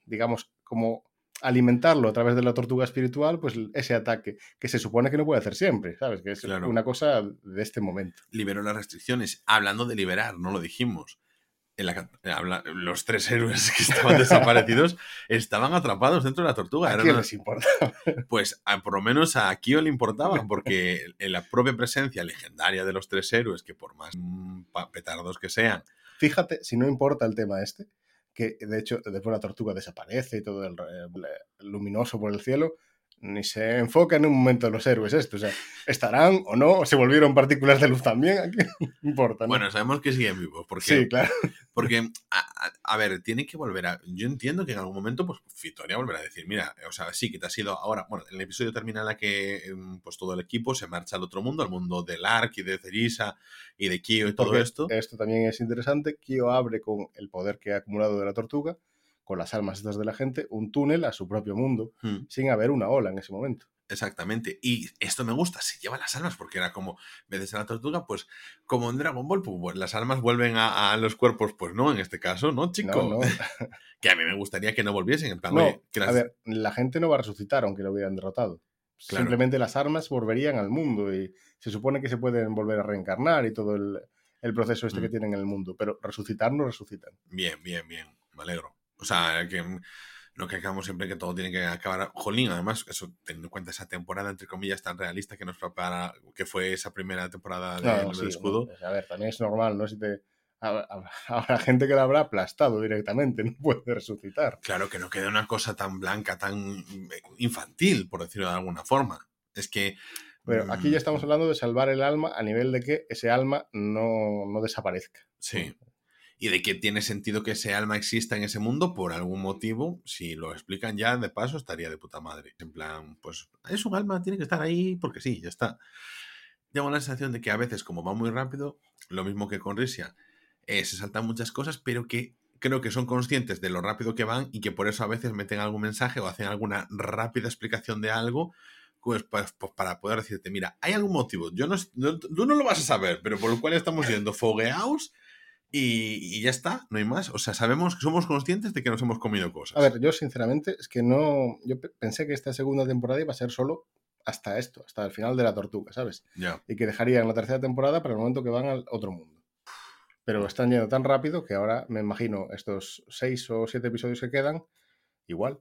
S2: digamos, como alimentarlo a través de la tortuga espiritual, pues ese ataque que se supone que no puede hacer siempre, ¿sabes? Que es
S1: Claro.
S2: una cosa de este momento.
S1: Liberó las restricciones. Hablando de liberar, no lo dijimos. En la los tres héroes que estaban (laughs) desaparecidos estaban atrapados dentro de la tortuga.
S2: ¿A quién
S1: una-
S2: les importa? (laughs)
S1: Pues a- por lo menos a Kyo le importaba, (laughs) porque en la propia presencia legendaria de los tres héroes, que por más mm, petardos que sean,
S2: Fíjate, si no importa el tema este, que de hecho después la tortuga desaparece y todo el, eh, luminoso por el cielo, ni se enfoca en un momento los héroes estos. O sea, estarán o no, o se volvieron partículas de luz también, aquí no (laughs) importa. ¿no?
S1: Bueno, sabemos que siguen vivos, porque,
S2: sí, claro.
S1: porque a, a- ver, tiene que volver a... Yo entiendo que en algún momento, pues, Fitoria volverá a decir, mira, o sea, sí, que te has ido ahora... Bueno, el episodio termina en la que, em, pues, todo el equipo se marcha al otro mundo, al mundo del Ark y de Cerisa y de Kyo y todo
S2: Porque
S1: esto.
S2: Esto también es interesante. Kyo abre con el poder que ha acumulado de la tortuga, con las almas estas de la gente, un túnel a su propio mundo,
S1: Hmm.
S2: sin haber una ola en ese momento.
S1: Exactamente. Y esto me gusta, se lleva las almas, porque era como, en vez de la tortuga, pues como en Dragon Ball, pues las almas vuelven a, a los cuerpos, pues no, en este caso, ¿no, chico?
S2: No, no. (laughs)
S1: Que a mí me gustaría que no volviesen, en plan,
S2: No,
S1: oye, que las-
S2: A ver, la gente no va a resucitar aunque lo hubieran derrotado.
S1: Claro.
S2: Simplemente las armas volverían al mundo y se supone que se pueden volver a reencarnar y todo el, el proceso este
S1: Mm.
S2: que tienen en el mundo, pero resucitar no resucitan.
S1: Bien, bien, bien, me alegro. O sea, que no que acabamos siempre que todo tiene que acabar. Jolín, además, eso, teniendo en cuenta esa temporada, entre comillas, tan realista que nos prepara, que fue esa primera temporada de Lo del escudo.
S2: a ver, también es normal, ¿no? Si te, habrá, gente que la habrá aplastado directamente, (laughs) no puede resucitar.
S1: Claro que no quede una cosa tan blanca, tan eh, infantil, por decirlo de alguna forma. Es que.
S2: Pero
S1: mm,
S2: aquí ya estamos hablando de salvar el alma a nivel de que ese alma no, no desaparezca.
S1: Sí. Y de que tiene sentido que ese alma exista en ese mundo por algún motivo. Si lo explican ya de paso, estaría de puta madre. En plan, pues es un alma, tiene que estar ahí porque sí, ya está. Tengo la sensación de que a veces, como va muy rápido, lo mismo que con Risia, eh, se saltan muchas cosas, pero que creo que son conscientes de lo rápido que van y que por eso a veces meten algún mensaje o hacen alguna rápida explicación de algo. Pues, pues, pues, para poder decirte, mira, hay algún motivo, yo no, no- tú no lo vas a saber, pero por el cual estamos yendo fogueados y, y ya está, no hay más. O sea, sabemos, somos conscientes de que nos hemos comido cosas.
S2: A ver, yo sinceramente es que no. Yo pe- pensé que esta segunda temporada iba a ser solo hasta esto, hasta el final de la tortuga, ¿sabes?
S1: Ya.
S2: Y que dejarían la tercera temporada para el momento que van al otro mundo. Pero están yendo tan rápido que ahora me imagino estos seis o siete episodios que quedan, igual,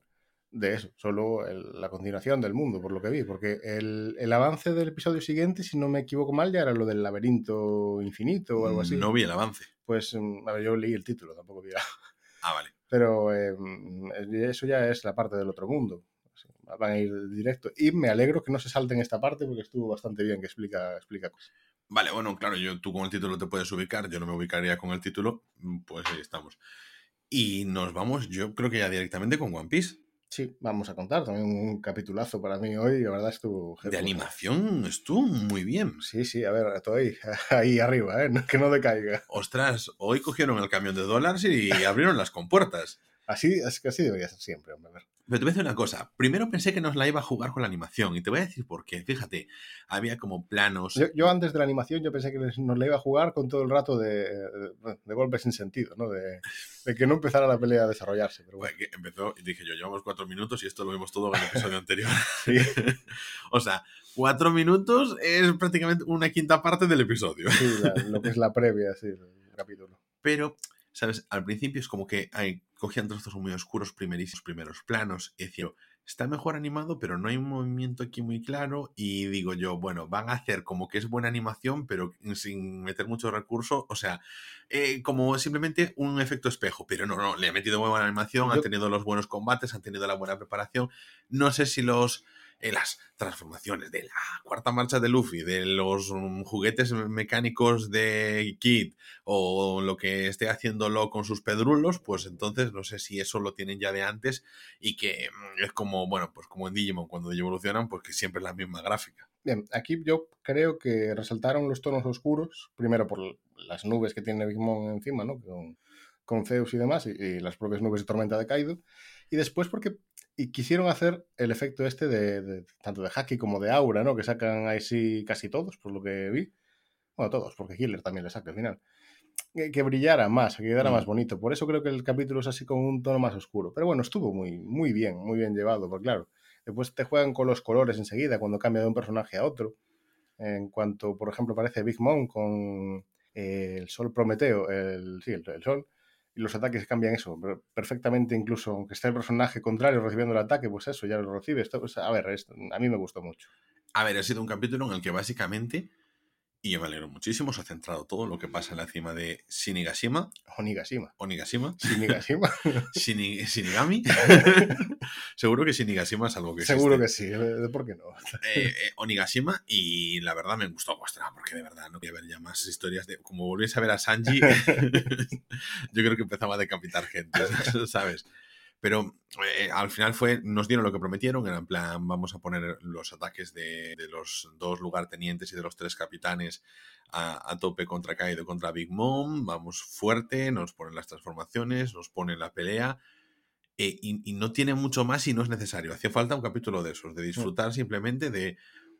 S2: de eso, solo el- la continuación del mundo, por lo que vi. Porque el, el avance del episodio siguiente, si no me equivoco mal, ya era lo del laberinto infinito o algo así.
S1: No vi el avance.
S2: Pues, mm, a ver, yo leí el título, tampoco vi la-
S1: Ah, vale.
S2: pero eh, eso ya es la parte del otro mundo. Van a ir directo. Y me alegro que no se salten esta parte porque estuvo bastante bien que explica, explica cosas.
S1: Vale, bueno, claro, yo, tú con el título te puedes ubicar, yo no me ubicaría con el título, mm, pues ahí estamos. Y nos vamos, yo creo que ya directamente con One Piece.
S2: Sí, vamos a contar también un capitulazo para mí hoy. La verdad estuvo.
S1: De animación estuvo muy bien.
S2: Sí, sí, a ver, estoy ahí, (laughs) ahí arriba, ¿eh? (laughs) Que no decaiga.
S1: Ostras, hoy cogieron el camión de dólares y (laughs) abrieron las compuertas.
S2: Así, es que así debería ser siempre, hombre.
S1: Pero te voy a decir una cosa. Primero pensé que nos la iba a jugar con la animación y te voy a decir por qué. Fíjate, había como planos.
S2: Yo, yo antes de la animación yo pensé que nos la iba a jugar con todo el rato de, de, de golpes sin sentido, ¿no? De, de que no empezara la pelea a desarrollarse. Pero bueno,
S1: que empezó y dije yo, llevamos cuatro minutos y esto lo vimos todo en el episodio anterior. (laughs) (laughs) o sea, cuatro minutos es prácticamente una quinta parte del episodio.
S2: sí, la- lo que es la (laughs) previa, sí, el capítulo.
S1: Pero, ¿sabes? Al principio es como que hay, cogían trozos muy oscuros primerísimos, primeros planos, y decía, está mejor animado, pero no hay un movimiento aquí muy claro, y digo yo, bueno, van a hacer como que es buena animación, pero sin meter mucho recurso, o sea, eh, como simplemente un efecto espejo, pero no, no, le han metido muy buena animación, han
S2: Yo-
S1: tenido los buenos combates, han tenido la buena preparación, no sé si los... eh, las transformaciones de la cuarta marcha de Luffy, de los mm, juguetes mecánicos de Kid, o lo que esté haciéndolo con sus pedrulos, pues entonces no sé si eso lo tienen ya de antes y que mm, es como, bueno, pues como en Digimon cuando evolucionan, pues que siempre es la misma gráfica.
S2: Bien, aquí yo creo que resaltaron los tonos oscuros, primero por las nubes que tiene Big Mom encima, ¿no? Con, con Zeus y demás, y, y las propias nubes de tormenta de Kaido. Y después porque y quisieron hacer el efecto este de, de- tanto de Haki como de Aura, ¿no? Que sacan ahí sí casi todos, por lo que vi. Bueno, todos, porque Killer también le saca al final. Que, que brillara más, que quedara
S1: Mm.
S2: más bonito. Por eso creo que el capítulo es así con un tono más oscuro. Pero bueno, estuvo muy, muy bien, muy bien llevado, porque claro, después te juegan con los colores enseguida cuando cambia de un personaje a otro. En cuanto, por ejemplo, aparece Big Mom con eh, el Sol Prometeo, el, sí, el, el Sol, y los ataques cambian eso, per- perfectamente incluso, aunque esté el personaje contrario recibiendo el ataque, pues eso, ya lo recibe. Esto, pues, a ver, esto, a mí me gustó mucho.
S1: A ver, ha sido un capítulo en el que básicamente Y me alegro muchísimo, se ha centrado todo lo que pasa en la cima de Shinigashima.
S2: Onigashima.
S1: Onigashima.
S2: Shinigashima. (laughs)
S1: Shini- Shinigami. (laughs) Seguro que Shinigashima es algo que
S2: Seguro
S1: existe.
S2: que sí, ¿eh? ¿por qué no?
S1: eh, eh, Onigashima y la verdad me gustó vuestra porque de verdad no quería ver ya más historias de como volviese a ver a Sanji (laughs) yo creo que empezaba a decapitar gente sabes pero eh, al final fue nos dieron lo que prometieron era en plan vamos a poner los ataques de, de los dos lugartenientes y de los tres capitanes a, a tope contra Kaido contra Big Mom vamos fuerte nos ponen las transformaciones nos ponen la pelea eh, y, y no tiene mucho más y no es necesario. Hacía falta un capítulo de esos, de disfrutar simplemente de,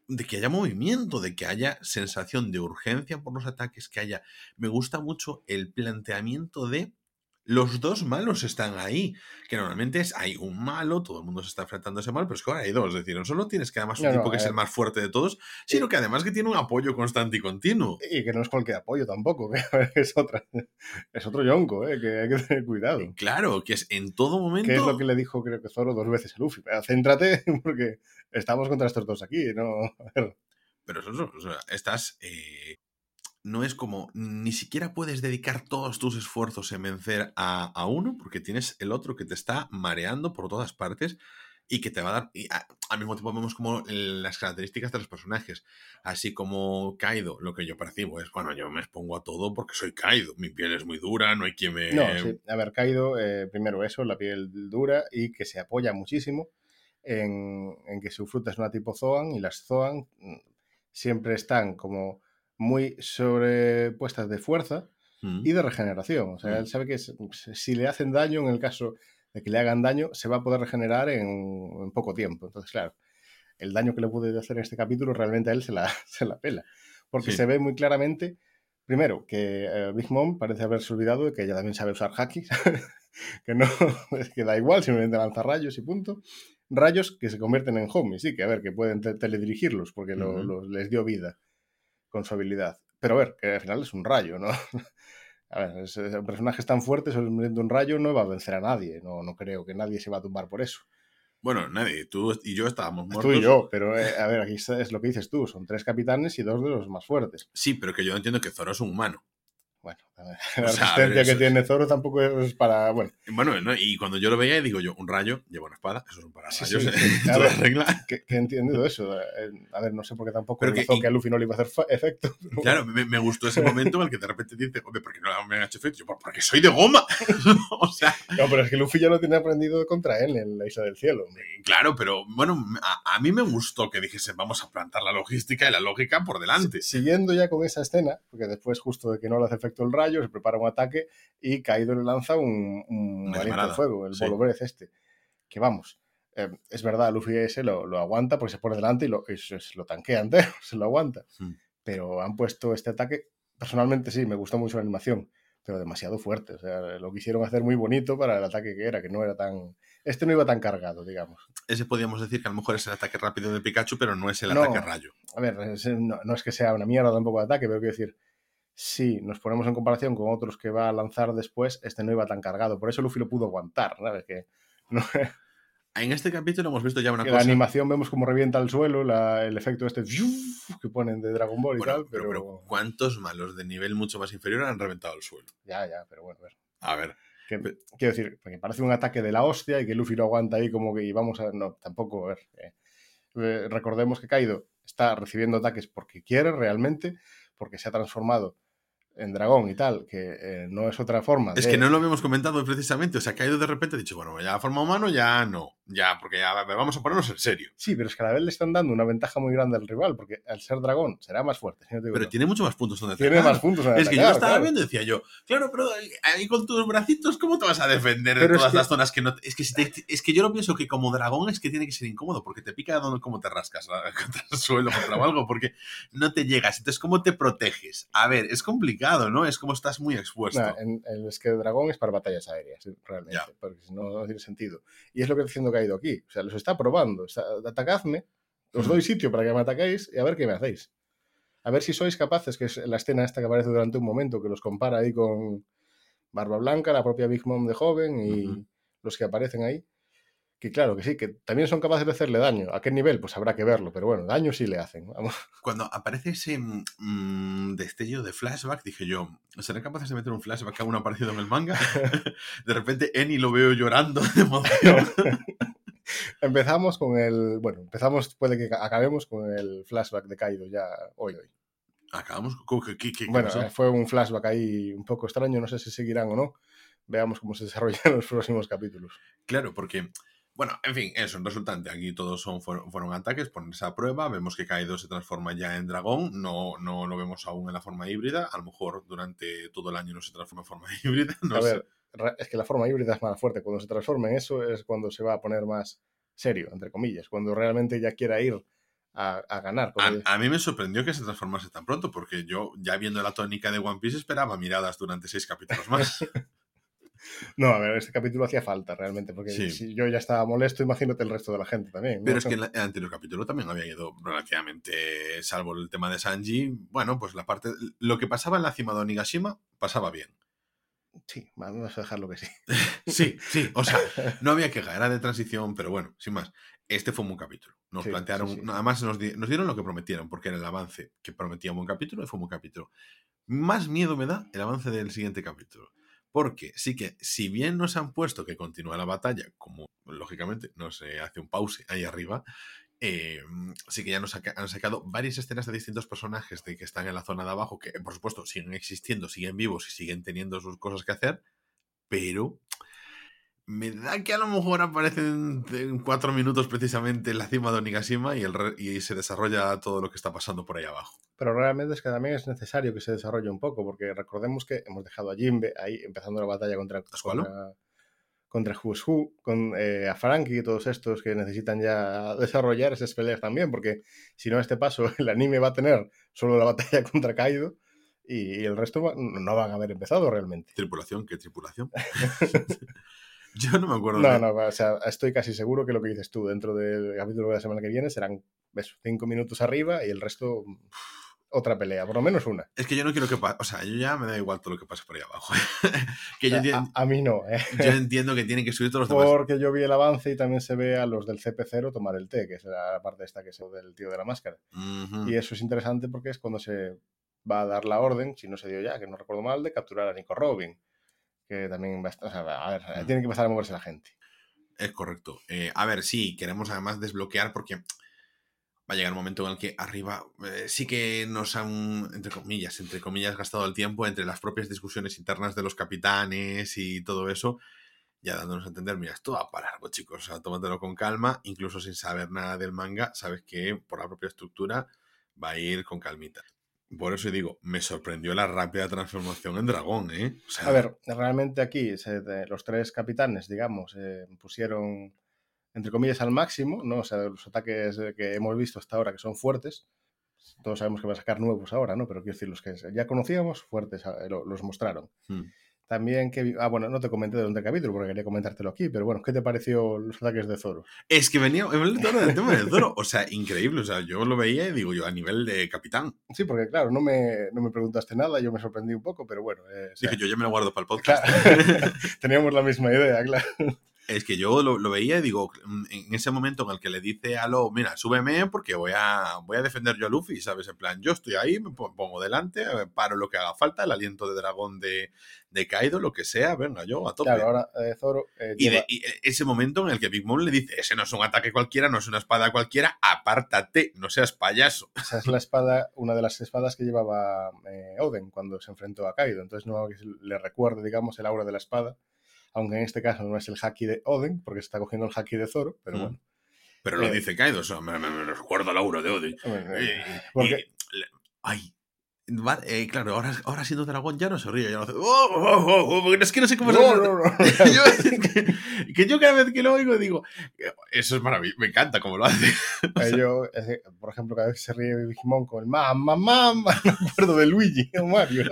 S1: de que haya movimiento, de que haya sensación de urgencia por los ataques, que haya... Me gusta mucho el planteamiento de los dos malos están ahí, que normalmente es hay un malo, todo el mundo se está enfrentando a ese mal, pero es que ahora hay dos, es decir, no solo tienes que además un
S2: No, no,
S1: tipo que es el
S2: ver.
S1: más fuerte de todos, sino que además que tiene un apoyo constante y continuo.
S2: Y que no es cualquier apoyo tampoco, (laughs) que es otra. Es otro yonko, ¿eh? que hay que tener cuidado.
S1: Claro, que es en todo momento...
S2: Que es lo que le dijo, creo que Zoro, dos veces a Luffy. Pero Céntrate, (laughs) porque estamos contra estos dos aquí, ¿no? (laughs) A ver,
S1: Pero eso, o sea, estás. eh, no es como. Ni siquiera puedes dedicar todos tus esfuerzos en vencer a, a uno, porque tienes el otro que te está mareando por todas partes y que te va a dar. Y al mismo tiempo vemos como las características de los personajes. Así como Kaido, lo que yo percibo es, bueno, yo me expongo a todo porque soy Kaido. Mi piel es muy dura, no hay quien me.
S2: No, sí. A ver, Kaido, eh, primero eso, la piel dura y que se apoya muchísimo en, en que su fruta es una tipo Zoan y las Zoan mm, siempre están como muy sobrepuestas de fuerza
S1: Mm.
S2: y de regeneración. O sea,
S1: Mm.
S2: él sabe que si le hacen daño, en el caso de que le hagan daño, se va a poder regenerar en, en poco tiempo. Entonces, claro, el daño que le pude hacer en este capítulo realmente a él se la, (laughs) se la pela. Porque
S1: Sí.
S2: se ve muy claramente, primero, que eh, Big Mom parece haberse olvidado de que ella también sabe usar haki, (laughs) que no, (laughs) es que da igual, simplemente lanza rayos y punto. Rayos que se convierten en homies, sí, que a ver, que pueden te- teledirigirlos porque lo-
S1: Ujú.
S2: lo- les dio vida con su habilidad. Pero a ver, que al final es un rayo, ¿no? (laughs) A ver, es, es- un personaje tan fuerte, solamente un rayo no va a vencer a nadie. No, no creo que nadie se va a tumbar por eso.
S1: Bueno, nadie, tú y yo estábamos muertos.
S2: Tú y yo, pero eh, a ver, aquí es lo que dices tú. Son tres capitanes y dos de los más fuertes.
S1: Sí, pero que yo entiendo que Zoro es un humano.
S2: Bueno, (laughs) a ver,
S1: O
S2: la
S1: sea,
S2: resistencia
S1: ver,
S2: que tiene Zoro tampoco es para. Bueno,
S1: Bueno, ¿no? y cuando yo lo veía, digo yo, un rayo lleva una espada, eso es un
S2: Sí,
S1: pararrayos.
S2: sí, (laughs)
S1: ¿eh?
S2: sí. A
S1: Toda
S2: ver.
S1: regla.
S2: que, que he entendido eso. Eh, A ver, no sé por qué tampoco
S1: Pero que-
S2: enlazó que, a Luffy no le iba a hacer efecto. pero
S1: Claro, me, me gustó ese momento en el que de repente dice, hombre, ¿por qué no me han hecho efecto? Yo, "Pues porque soy de goma. (laughs) o sea,
S2: No, pero es que Luffy ya lo tiene aprendido contra él en la Isla del Cielo. hombre.
S1: claro, pero bueno, a, a mí me gustó que dijese, vamos a plantar la logística y la lógica por delante.
S2: Siguiendo ya con esa escena, porque después, justo de que no le hace efecto el rayo, se prepara un ataque y Kaido le lanza un, un aliento de fuego, el
S1: sí.
S2: Bolo Breath este. Que vamos, eh, es verdad, Luffy ese lo, lo aguanta porque se pone delante y lo, y se, se lo tanquea entero, (laughs) se lo aguanta.
S1: Hmm.
S2: Pero han puesto este ataque, personalmente sí, me gustó mucho la animación, pero demasiado fuerte. O sea, lo quisieron hacer muy bonito para el ataque que era, que no era tan... Este no iba tan cargado, digamos.
S1: Ese podríamos decir que a lo mejor es el ataque rápido de Pikachu, pero no es el
S2: No.
S1: ataque rayo.
S2: A ver, es- no, no es que sea una mierda tampoco de ataque, pero quiero decir, si nos ponemos en comparación con otros que va a lanzar después, este no iba tan cargado. Por eso Luffy lo pudo aguantar, ¿sabes? Que, no- (laughs)
S1: En este capítulo hemos visto ya una
S2: que la
S1: cosa.
S2: animación vemos como revienta el suelo, la- el efecto este que ponen de Dragon Ball y
S1: Bueno,
S2: tal,
S1: pero,
S2: pero,
S1: pero ¿cuántos malos de nivel mucho más inferior han reventado el suelo?
S2: ya, ya, pero bueno, a ver.
S1: A ver,
S2: Que-
S1: Pe-
S2: quiero decir, que parece un ataque de la hostia y que Luffy lo aguanta ahí como que y vamos a... No, tampoco, a ver. eh, eh, recordemos que Kaido está recibiendo ataques porque quiere realmente, porque se ha transformado en dragón y tal, que eh, no es otra forma.
S1: Es
S2: de-
S1: que no lo habíamos comentado precisamente. O sea, ha caído de repente, ha dicho, bueno, ya forma humano, ya no. Ya, porque ya vamos a ponernos en serio.
S2: Sí, pero es que a la vez le están dando una ventaja muy grande al rival, porque al ser dragón será más fuerte. si no
S1: Pero tiene mucho más puntos donde
S2: Tiene
S1: atacar.
S2: más puntos. en
S1: Es que yo estaba
S2: claro.
S1: viendo y decía yo, claro, pero ahí con tus bracitos, ¿cómo te vas a defender
S2: Pero es
S1: todas
S2: que-
S1: las zonas que no... Es que, si te- es que yo lo pienso que como dragón es que tiene que ser incómodo, porque te pica donde como te rascas (laughs) contra el suelo, contra algo, porque no te llegas. Entonces, ¿cómo te proteges? A ver, es complicado, ¿no? Es como estás muy expuesto.
S2: Nah, en- en- es que el dragón es para batallas aéreas, sí, realmente,
S1: Ya.
S2: porque si no, no tiene sentido. Y es lo que está haciendo Kaido aquí. O sea, los está probando. Está, atacadme, os doy sitio para que me ataquéis y a ver qué me hacéis. A ver si sois capaces, que es la escena esta que aparece durante un momento, que los compara ahí con Barba Blanca, la propia Big Mom de joven y los que aparecen ahí. Que claro, que sí, que también son capaces de hacerle daño. ¿A qué nivel? Pues habrá que verlo, pero bueno, daño sí le hacen. Vamos. (laughs)
S1: Cuando aparece ese mm, destello de flashback, dije yo, ¿serán capaces de meter un flashback que aún ha aparecido en el manga? (laughs) (laughs) de repente Eni lo veo llorando de emoción.
S2: empezamos con el. Bueno, empezamos, puede que acabemos con el flashback de Kaido ya hoy, hoy.
S1: Acabamos con. ¿Qué, qué, qué
S2: Bueno,
S1: pasó?
S2: eh, fue un flashback ahí un poco extraño, no sé si seguirán o no. Veamos cómo se desarrollan los próximos capítulos.
S1: Claro, porque, bueno, en fin, eso, resultante, aquí todos son, fueron, fueron ataques, ponerse a prueba, vemos que Kaido se transforma ya en dragón, no, no lo vemos aún en la forma híbrida, a lo mejor durante todo el año no se transforma en forma (laughs) híbrida, no
S2: a
S1: sé.
S2: ver, es que la forma híbrida es más fuerte. Cuando se transforma en eso es cuando se va a poner más serio, entre comillas. Cuando realmente ya quiera ir a, a ganar.
S1: A, a mí me sorprendió que se transformase tan pronto, porque yo, ya viendo la tónica de One Piece, esperaba miradas durante seis capítulos más. (laughs)
S2: No, a ver, este capítulo hacía falta realmente, porque
S1: Sí.
S2: si yo ya estaba molesto, imagínate el resto de la gente también. ¿no?
S1: Pero es que el anterior capítulo también había ido relativamente, salvo el tema de Sanji, bueno, pues la parte, lo que pasaba en la cima de Onigashima pasaba bien.
S2: Sí, vamos a dejarlo que sí. (laughs)
S1: Sí, sí, o sea, (laughs) no había queja, era de transición, pero bueno, sin más. Este fue un buen capítulo. Nos
S2: Sí,
S1: plantearon,
S2: sí, sí.
S1: nada más nos, di- nos dieron lo que prometieron, porque era el avance que prometía un buen capítulo y fue un buen capítulo. Más miedo me da el avance del siguiente capítulo. Porque sí que, si bien nos han puesto que continúa la batalla, como lógicamente no se hace un pause ahí arriba, eh, sí que ya nos han sacado varias escenas de distintos personajes de que están en la zona de abajo, que por supuesto siguen existiendo, siguen vivos y siguen teniendo sus cosas que hacer, pero me da que a lo mejor aparecen en cuatro minutos precisamente en la cima de Onigashima y, el re- y se desarrolla todo lo que está pasando por ahí abajo.
S2: Pero realmente es que también es necesario que se desarrolle un poco, porque recordemos que hemos dejado a Jimbe ahí empezando la batalla contra, contra, contra Who, con eh, a Frankie y todos estos que necesitan ya (laughs) desarrollar esas peleas también, porque si no, a este paso (laughs) el anime va a tener solo la batalla (laughs) contra Kaido y, y el resto va- no van a haber empezado realmente.
S1: Tripulación, ¿qué tripulación? (laughs) Yo no me acuerdo
S2: No,
S1: de...
S2: no, o sea, estoy casi seguro que lo que dices tú dentro del capítulo de la semana que viene serán eso, cinco minutos arriba y el resto mm, otra pelea, por lo menos una.
S1: Es que yo no quiero que pase... O sea, yo ya me da igual todo lo que pase por ahí abajo. (laughs) que yo,
S2: A, a mí no, ¿eh?
S1: yo entiendo que tienen que subir todos los demás.
S2: Porque yo vi el avance y también se ve a los del CP0 tomar el té, que es la parte esta que es el del tío de la máscara. Y eso es interesante porque es cuando se va a dar la orden, si no se dio ya, que no recuerdo mal, de capturar a Nico Robin. Que también va a estar, o sea, a ver,
S1: Mm.
S2: tiene que empezar a moverse la gente.
S1: Es correcto. Eh, a ver, sí, queremos además desbloquear porque va a llegar un momento en el que arriba eh, sí que nos han, entre comillas, entre comillas, gastado el tiempo entre las propias discusiones internas de los capitanes y todo eso, ya dándonos a entender, mira, esto va para largo, chicos, o sea, tómatelo con calma, incluso sin saber nada del manga, sabes que por la propia estructura va a ir con calmita. Por eso digo, me sorprendió la rápida transformación en dragón, ¿eh? O sea,
S2: A ver, realmente aquí se- de- los tres capitanes, digamos, eh, pusieron, entre comillas, al máximo, ¿no? O sea, los ataques que hemos visto hasta ahora que son fuertes. Todos sabemos que va a sacar nuevos ahora, ¿no? Pero quiero decir, los que ya conocíamos, fuertes, eh, lo- los mostraron.
S1: hmm.
S2: También que... Ah, bueno, no te comenté durante el capítulo porque quería comentártelo aquí, pero bueno, ¿qué te pareció los ataques de Zoro?
S1: Es que venía, hablé todo del tema del Zoro. O sea, increíble. O sea, yo lo veía y digo yo, a nivel de capitán.
S2: Sí, porque claro, no me, no me preguntaste nada, yo me sorprendí un poco, pero bueno. eh, o sea,
S1: Dije yo, ya me lo guardo para el podcast.
S2: claro, (laughs) teníamos la misma idea, claro.
S1: Es que yo lo, lo veía y digo, mm, en ese momento en el que le dice a Lo, mira, súbeme porque voy a, voy a defender yo a Luffy, ¿sabes? En plan, yo estoy ahí, me pon- pongo delante, eh, paro lo que haga falta, el aliento de dragón de, de Kaido, lo que sea, venga, yo a tope.
S2: Claro, ahora eh, Zoro eh,
S1: Y,
S2: lleva-
S1: de- y ese momento en el que Big Mom le dice, ese no es un ataque cualquiera, no es una espada cualquiera, apártate, no seas payaso.
S2: Esa es la espada, una de las espadas que llevaba eh, Oden cuando se enfrentó a Kaido. Entonces no que le recuerde, digamos, el aura de la espada. Aunque en este caso no es el haki de Oden, porque se está cogiendo el haki de Zoro, pero
S1: Mm.
S2: bueno.
S1: Pero lo
S2: Eh.
S1: dice Kaido, o sea, me, me- me recuerda la aura de Odin.
S2: Hombre,
S1: Eh,
S2: eh, porque-
S1: le- ay. Va- eh, claro, ahora, ahora siendo dragón ya no se ríe, ya no hace. "Oh, oh, oh, oh", porque es que no sé cómo se
S2: No, no, no. (laughs)
S1: Yo- que, que yo cada vez que lo oigo digo, eso es maravilloso, me encanta cómo lo hace. (laughs)
S2: Eh, yo, eh, por ejemplo, cada vez que se ríe Digimon con el mamá, mamá, (laughs) me acuerdo de Luigi o Mario.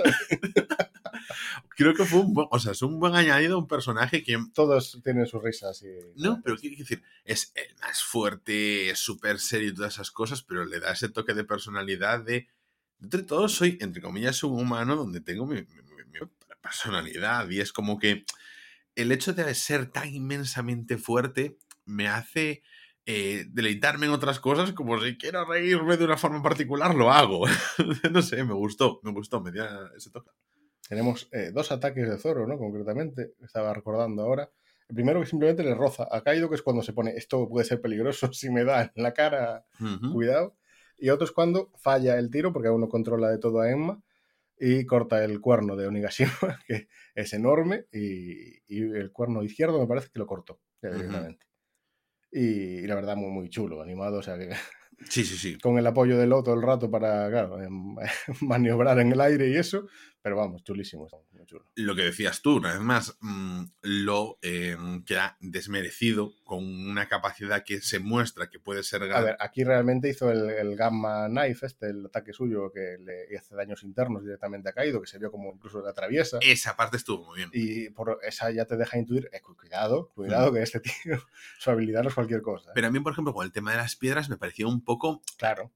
S1: Creo que fue un buen, o sea, es un buen añadido a un personaje que
S2: Todos tienen sus risas. Y,
S1: No, pero quiero decir, es el más fuerte, es súper serio y todas esas cosas, pero le da ese toque de personalidad de... Entre todos soy, entre comillas, un humano donde tengo mi, mi- mi- mi personalidad y es como que el hecho de ser tan inmensamente fuerte me hace eh, deleitarme en otras cosas, como si quiero reírme de una forma particular, lo hago. (laughs) no sé, me gustó, me gustó, me dio ese toque.
S2: Tenemos eh, dos ataques de Zoro, ¿no? Concretamente, estaba recordando ahora. El primero que simplemente le roza a Kaido, que es cuando se pone, esto puede ser peligroso (laughs) si me da en la cara,
S1: Ujú.
S2: cuidado. Y otro es cuando falla el tiro, porque aún no controla de todo a Emma, y corta el cuerno de Onigashima, (laughs) que es enorme, y, y el cuerno izquierdo me parece que lo cortó ya
S1: Ujú.
S2: directamente. y, y la verdad, muy, muy chulo, animado, o sea que (laughs)
S1: Sí, sí, sí.
S2: con el apoyo del otro el rato para, claro, em, maniobrar en el aire y eso, pero vamos, chulísimo, muy chulo.
S1: Lo que decías tú, una vez más, mm, lo eh, queda desmerecido con una capacidad que se muestra que puede ser
S2: A ver, aquí realmente hizo el, el Gamma Knife, este, el ataque suyo que le hace daños internos directamente a Kaido, que se vio como incluso le atraviesa.
S1: Esa parte estuvo muy bien.
S2: Y por esa ya te deja intuir, eh, cu- cuidado, cuidado, que este (laughs) tío, su habilidad no es cualquier cosa.
S1: Pero a mí, por ejemplo, con el tema de las piedras me pareció un poco.
S2: claro,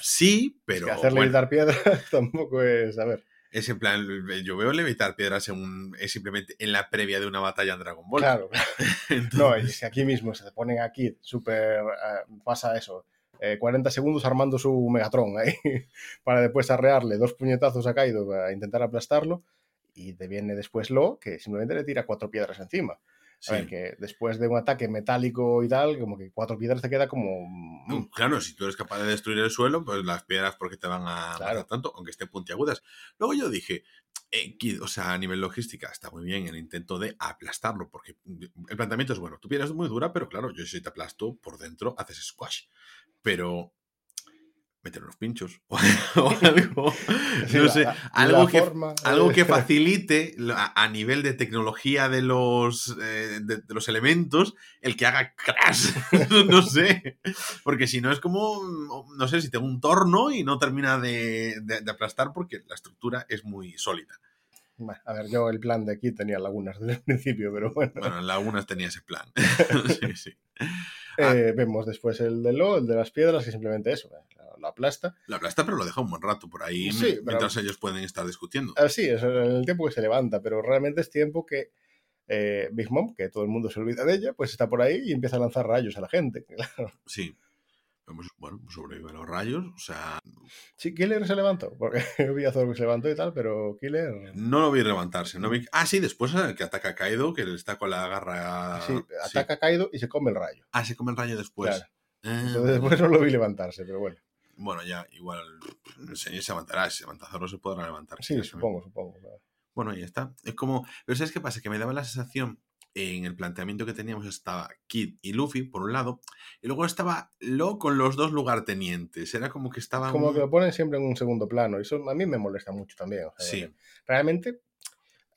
S1: Sí,
S2: es
S1: pero.
S2: que hacerle
S1: bueno,
S2: evitar piedras (laughs) tampoco es, a ver,
S1: es en plan, yo veo levitar piedras en un, es simplemente en la previa de una batalla en Dragon Ball.
S2: claro. (laughs)
S1: Entonces,
S2: No, y si aquí mismo se te ponen aquí, súper, eh, pasa eso, eh, 40 segundos armando su Megatron ahí, (laughs) para después arrearle dos puñetazos a Kaido para intentar aplastarlo, y te viene después Lo, que simplemente le tira cuatro piedras encima. A ver,
S1: sí.
S2: que después de un ataque metálico y tal, como que cuatro piedras te queda como...
S1: No,
S2: mm,
S1: Claro, si tú eres capaz de destruir el suelo, pues las piedras porque te van a
S2: Claro.
S1: matar tanto, aunque estén puntiagudas. Luego yo dije, eh, o sea, a nivel logística está muy bien el intento de aplastarlo, porque el planteamiento es bueno. Tu piedra es muy dura, pero claro, yo si te aplasto por dentro, haces squash. Pero meter unos pinchos (laughs) o, algo,
S2: sí, (laughs)
S1: no sé,
S2: la-
S1: algo
S2: la
S1: que
S2: forma-
S1: algo que (laughs) facilite a, a nivel de tecnología de los, eh, de, de los elementos el que haga crash. no sé. Porque si no es como, no sé, si tengo un torno y no termina de, de- de aplastar porque la estructura es muy sólida.
S2: A ver, yo el plan de aquí tenía lagunas desde el (laughs) principio, pero bueno.
S1: Bueno, en Lagunas tenía ese plan. (laughs) sí, sí.
S2: Eh, vemos después el de Lo, el de las piedras, que simplemente eso, eh, lo aplasta.
S1: Lo aplasta, pero lo deja un buen rato por ahí
S2: Sí, pero-
S1: mientras ellos pueden estar discutiendo.
S2: Así es, en el tiempo que se levanta, pero realmente es tiempo que eh, Big Mom, que todo el mundo se olvida de ella, pues está por ahí y empieza a lanzar rayos a la gente. (laughs)
S1: Sí. Bueno, pues sobrevive a los rayos. O sea,
S2: Sí, Killer se levantó, porque (laughs) vi a Zoro que se levantó y tal, pero Killer...
S1: no lo vi levantarse. No vi... Ah, sí, después eh, que ataca a Kaido, que está con la garra.
S2: Sí,
S1: sí.
S2: ataca a Kaido y se come el rayo.
S1: Ah, se come el rayo después.
S2: Claro.
S1: Ah,
S2: Entonces después no lo vi levantarse, pero bueno.
S1: Bueno, ya, igual. El señor se levantará. Si se levanta Zoro, se podrá levantar.
S2: Sí, supongo, supongo. claro.
S1: Bueno, ahí está. Es como. Pero ¿sabes qué pasa? Que me daba la sensación. En el planteamiento que teníamos estaba Kid y Luffy, por un lado, y luego estaba Lo con los dos lugartenientes. Era como que estaban.
S2: Como que lo ponen siempre en un segundo plano, y eso a mí me molesta mucho también. o sea,
S1: Sí.
S2: Realmente,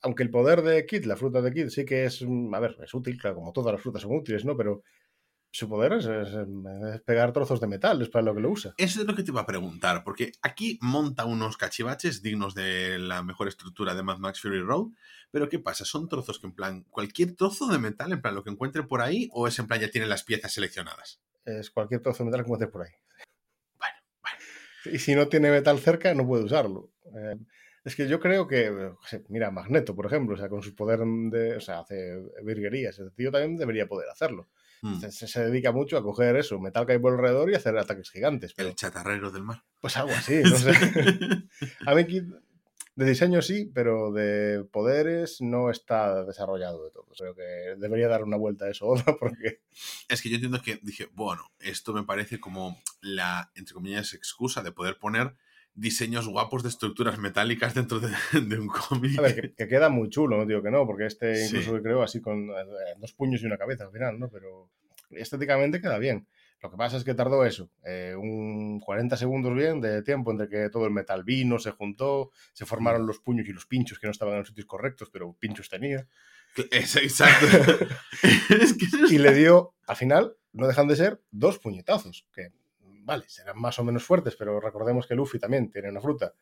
S2: aunque el poder de Kid, la fruta de Kid, sí que es, a ver, es útil, claro, como todas las frutas son útiles, ¿no? Pero su poder es, es- es pegar trozos de metal, es para lo que lo usa.
S1: Eso es lo que te iba a preguntar, porque aquí monta unos cachivaches dignos de la mejor estructura de Mad Max Fury Road, pero ¿qué pasa? ¿Son trozos que en plan, cualquier trozo de metal, en plan lo que encuentre por ahí, o es en plan ya tiene las piezas seleccionadas?
S2: Es cualquier trozo de metal que encuentres por ahí.
S1: Bueno, bueno.
S2: Y si no tiene metal cerca, no puede usarlo. Eh, es que yo creo que, mira, Magneto, por ejemplo, o sea, con su poder de, o sea, hace virguerías, ese tío también debería poder hacerlo.
S1: Mm,
S2: Se, dedica mucho a coger eso, metal que hay por alrededor y hacer ataques gigantes. Pero,
S1: El chatarrero del mar.
S2: pues algo así, (laughs) no sé. A mí de diseño sí, pero de poderes no está desarrollado de todo. Creo que debería dar una vuelta a eso (laughs) otra porque
S1: es que yo entiendo que dije, bueno, esto me parece como la, entre comillas, excusa de poder poner diseños guapos de estructuras metálicas dentro de, (laughs) de un cómic.
S2: a ver, que, que queda muy chulo, no digo que no, porque este
S1: Sí.
S2: incluso que creo así con eh, dos puños y una cabeza al final, ¿no? Pero estéticamente queda bien. Lo que pasa es que tardó eso, eh, un 40 segundos bien de tiempo entre que todo el metal vino, se juntó, se formaron
S1: Mm.
S2: los puños y los pinchos que no estaban en los sitios correctos, pero pinchos tenía.
S1: Es exacto. (laughs) (laughs) es que eso
S2: y le dio, al final, no dejan de ser dos puñetazos, que, vale, serán más o menos fuertes, pero recordemos que Luffy también tiene una fruta.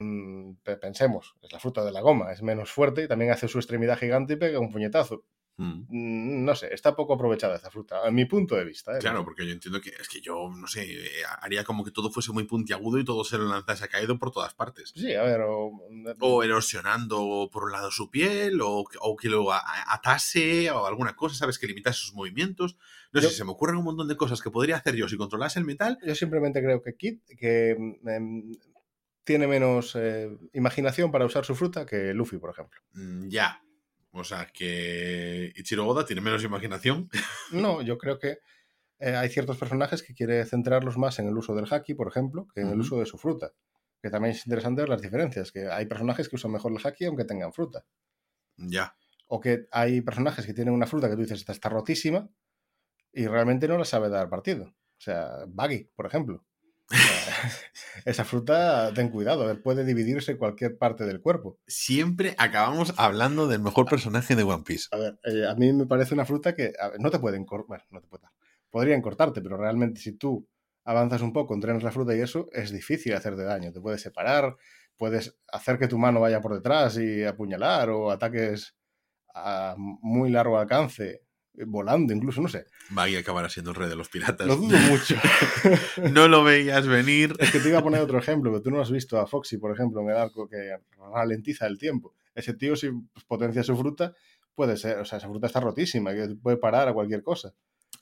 S2: Mm, pe- pensemos, es la fruta de la goma, es menos fuerte y también hace su extremidad gigante y pega un puñetazo.
S1: Mm.
S2: Mm, No sé, está poco aprovechada esta fruta, a mi punto de vista. ¿eh?
S1: Claro, porque yo entiendo que es que yo, no sé, eh, haría como que todo fuese muy puntiagudo y todo se lo lanzase a caído por todas partes.
S2: Sí, a ver, o,
S1: O erosionando por un lado su piel, o, que- o que lo atase, o alguna cosa, ¿sabes? Que limitase sus movimientos. No
S2: Yo-
S1: sé, se me ocurren un montón de cosas que podría hacer yo si controlase el metal.
S2: yo simplemente creo que Kit que mm, tiene menos eh, imaginación para usar su fruta que Luffy, por ejemplo.
S1: Mm, ya. O sea, que Ichiro Oda tiene menos imaginación. (laughs)
S2: No, yo creo que eh, hay ciertos personajes que quiere centrarlos más en el uso del haki, por ejemplo, que en el uso de su fruta. Que también es interesante ver las diferencias, que hay personajes que usan mejor el haki aunque tengan fruta.
S1: ya.
S2: O que hay personajes que tienen una fruta que tú dices, esta está rotísima, y realmente no la sabe dar partido. O sea, Baggy, por ejemplo. (laughs) Esa fruta, ten cuidado, puede dividirse cualquier parte del cuerpo.
S1: Siempre acabamos hablando del mejor personaje de One Piece.
S2: A ver, eh, a mí me parece una fruta que ver, no te pueden cortar, bueno, no te pueden podrían cortarte, pero realmente si tú avanzas un poco, entrenas la fruta y eso, es difícil hacerte daño. Te puedes separar, puedes hacer que tu mano vaya por detrás y apuñalar o ataques a muy largo alcance, eh, volando incluso, no sé.
S1: Baggy acabará siendo el rey de los piratas.
S2: Lo dudo mucho. (laughs)
S1: no lo veías venir.
S2: es que te iba a poner otro ejemplo, pero tú no has visto a Foxy, por ejemplo, en el arco que ralentiza el tiempo. Ese tío, si potencia su fruta, puede ser, o sea, esa fruta está rotísima, que puede parar a cualquier cosa.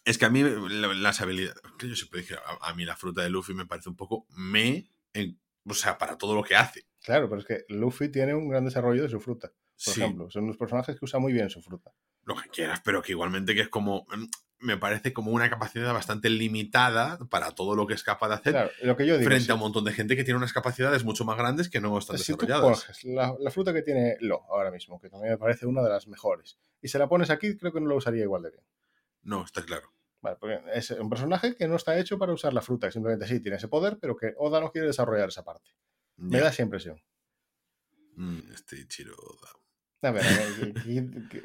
S1: Es que a mí la- las habilidades. que yo siempre dije, a, a mí la fruta de Luffy me parece un poco me. en- o sea, para todo lo que hace.
S2: Claro, pero es que Luffy tiene un gran desarrollo de su fruta, por
S1: Sí,
S2: ejemplo. Son unos personajes que usan muy bien su fruta.
S1: Lo que quieras, pero que igualmente que es como. mm, Me parece como una capacidad bastante limitada para todo lo que es capaz de hacer.
S2: Claro, lo que yo digo,
S1: frente a un montón de gente que tiene unas capacidades mucho más grandes que no están
S2: si tú
S1: desarrolladas.
S2: coges la, la fruta que tiene Lo ahora mismo, que también me parece una de las mejores, y se la pones aquí, creo que no lo usaría igual de bien.
S1: No, está claro.
S2: Vale, porque es un personaje que no está hecho para usar la fruta, que simplemente sí tiene ese poder, pero que Oda no quiere desarrollar esa parte. Me da esa impresión.
S1: Mm, Este Ichiro Oda.
S2: A ver,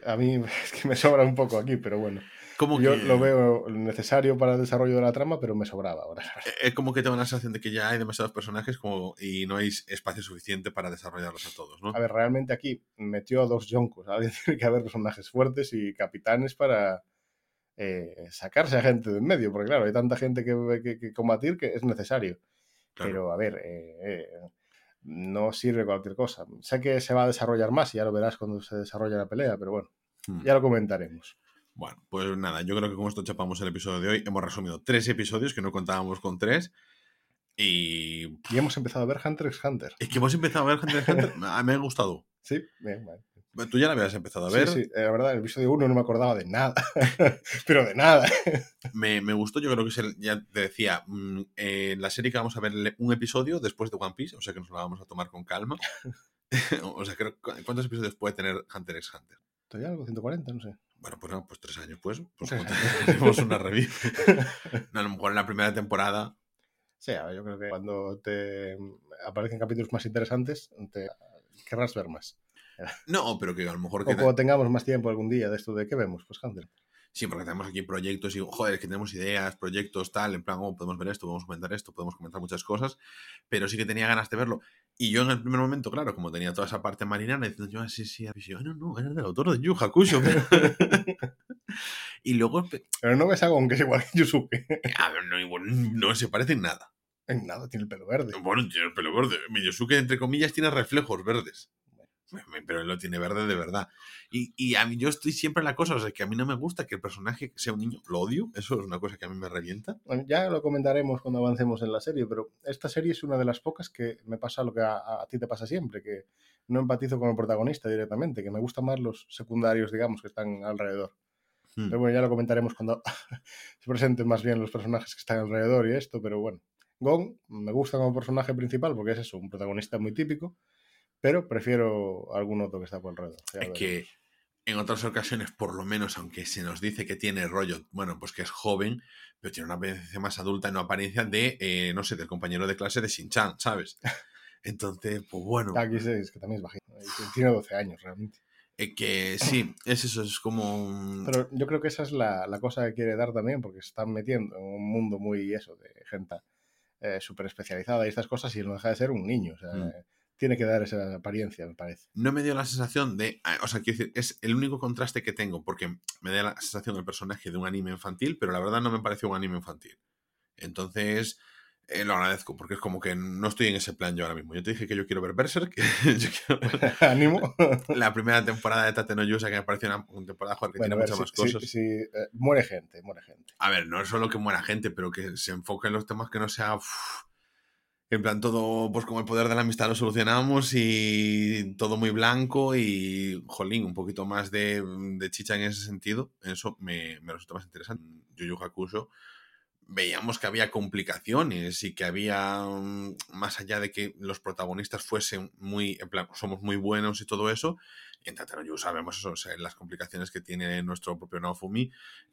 S2: a, mí (laughs) es que me sobra un poco aquí, pero bueno.
S1: Como
S2: Yo
S1: que-
S2: lo veo necesario para el desarrollo de la trama, pero me sobraba ahora.
S1: Es (laughs) como que tengo la sensación de que ya hay demasiados personajes como, y no hay espacio suficiente para desarrollarlos a todos, ¿no?
S2: A ver, realmente aquí metió a dos yonkos. (laughs) Alguien tiene que haber personajes fuertes y capitanes para eh, sacarse a gente de en medio, porque claro, hay tanta gente que, que- que combatir que es necesario.
S1: Claro.
S2: Pero a ver, eh, eh, no sirve cualquier cosa. Sé que se va a desarrollar más y ya lo verás cuando se desarrolle la pelea, pero bueno,
S1: Hmm.
S2: ya lo comentaremos.
S1: Bueno, pues nada, yo creo que con esto chapamos el episodio de hoy. Hemos resumido tres episodios, que no contábamos con tres. Y
S2: Y hemos empezado a ver Hunter x Hunter.
S1: es que hemos empezado a ver Hunter x Hunter. A (laughs) mí me ha gustado.
S2: Sí, bien, vale.
S1: Tú ya la habías empezado a ver.
S2: Sí, sí, eh, la verdad, el episodio 1 no me acordaba de nada. (laughs) pero de nada.
S1: Me, me gustó, yo creo que es el- ya te decía, mm, eh, la serie que vamos a ver un episodio después de One Piece, o sea que nos lo vamos a tomar con calma. (laughs) o sea, creo, ¿cu- ¿cuántos episodios puede tener Hunter x Hunter?
S2: ¿Estoy algo? ¿140? No sé.
S1: Bueno, pues no, pues tres años, pues. pues
S2: Tres (laughs)
S1: haremos una review. No, a lo mejor en la primera temporada.
S2: Sí, a ver, yo creo que cuando te aparecen capítulos más interesantes, te querrás ver más.
S1: No, pero que a lo mejor
S2: O
S1: que.
S2: cuando tengamos más tiempo algún día de esto de qué vemos, pues Hunter.
S1: Sí, porque tenemos aquí proyectos y, joder, es que tenemos ideas, proyectos, tal, en plan, oh, podemos ver esto, podemos comentar esto, podemos comentar muchas cosas, pero sí que tenía ganas de verlo. Y yo en el primer momento, claro, como tenía toda esa parte marinana, diciendo yo, ah, sí, sí, y yo, "Ah, no, no, era del autor de Yu Hakusho. (laughs) y luego, pe-
S2: Pero no ves a Gon, que es igual que Yusuke.
S1: a ver, no, igual, no se parece en nada.
S2: En nada, tiene el pelo verde.
S1: Bueno, tiene el pelo verde. Miyosuke, entre comillas, tiene reflejos verdes. Pero él lo tiene verde de verdad. Y, y a mí yo estoy siempre en la cosa, o sea, que a mí no me gusta que el personaje sea un niño. Lo odio, eso es una cosa que a mí me revienta.
S2: Bueno, ya lo comentaremos cuando avancemos en la serie, pero esta serie es una de las pocas que me pasa lo que a, a ti te pasa siempre, que no empatizo con el protagonista directamente, que me gustan más los secundarios, digamos, que están alrededor.
S1: Hmm.
S2: Pero bueno, ya lo comentaremos cuando (laughs) se presenten más bien los personajes que están alrededor y esto, pero bueno. Gon me gusta como personaje principal porque es eso, un protagonista muy típico, pero prefiero algún otro que está por alrededor.
S1: Es que en otras ocasiones, por lo menos, aunque se nos dice que tiene rollo, bueno, pues que es joven, pero tiene una apariencia más adulta, no apariencia de, eh, no sé, del compañero de clase de Shin-Chan, ¿sabes? (laughs) Entonces, pues bueno,
S2: Aquí sí, es que también es bajito. Tiene 12 años realmente.
S1: eh, que sí, es eso, es como... un-
S2: Pero yo creo que esa es la, la cosa que quiere dar también, porque se están metiendo en un mundo muy eso, de gente eh, súper especializada y estas cosas, y no deja de ser un niño. O sea,
S1: Mm.
S2: Tiene que dar esa apariencia, me parece.
S1: No me dio la sensación de. ah, O sea, quiero decir, es el único contraste que tengo, porque me da la sensación del personaje de un anime infantil, pero la verdad no me pareció un anime infantil. Entonces, eh, lo agradezco, porque es como que no estoy en ese plan yo ahora mismo. Yo te dije que yo quiero ver Berserk, (laughs) yo quiero ver (laughs)
S2: Ánimo. (laughs)
S1: la primera temporada de Tate no Yusa, que me pareció una, una temporada joder, que
S2: Bueno,
S1: tiene muchas
S2: si,
S1: más
S2: si-
S1: cosas.
S2: si, eh, muere gente, muere gente.
S1: A ver, no es solo que muera gente, pero que se enfoque en los temas que no sea. En plan, todo, pues como el poder de la amistad lo solucionamos y todo muy blanco y, jolín, un poquito más de, de chicha en ese sentido. Eso me, me resulta más interesante. Yu Yu Hakusho veíamos que había complicaciones y que había, mm, más allá de que los protagonistas fuesen muy, en plan, somos muy buenos y todo eso, en Tatano Yu sabemos eso, o sea, las complicaciones que tiene nuestro propio Naofumi,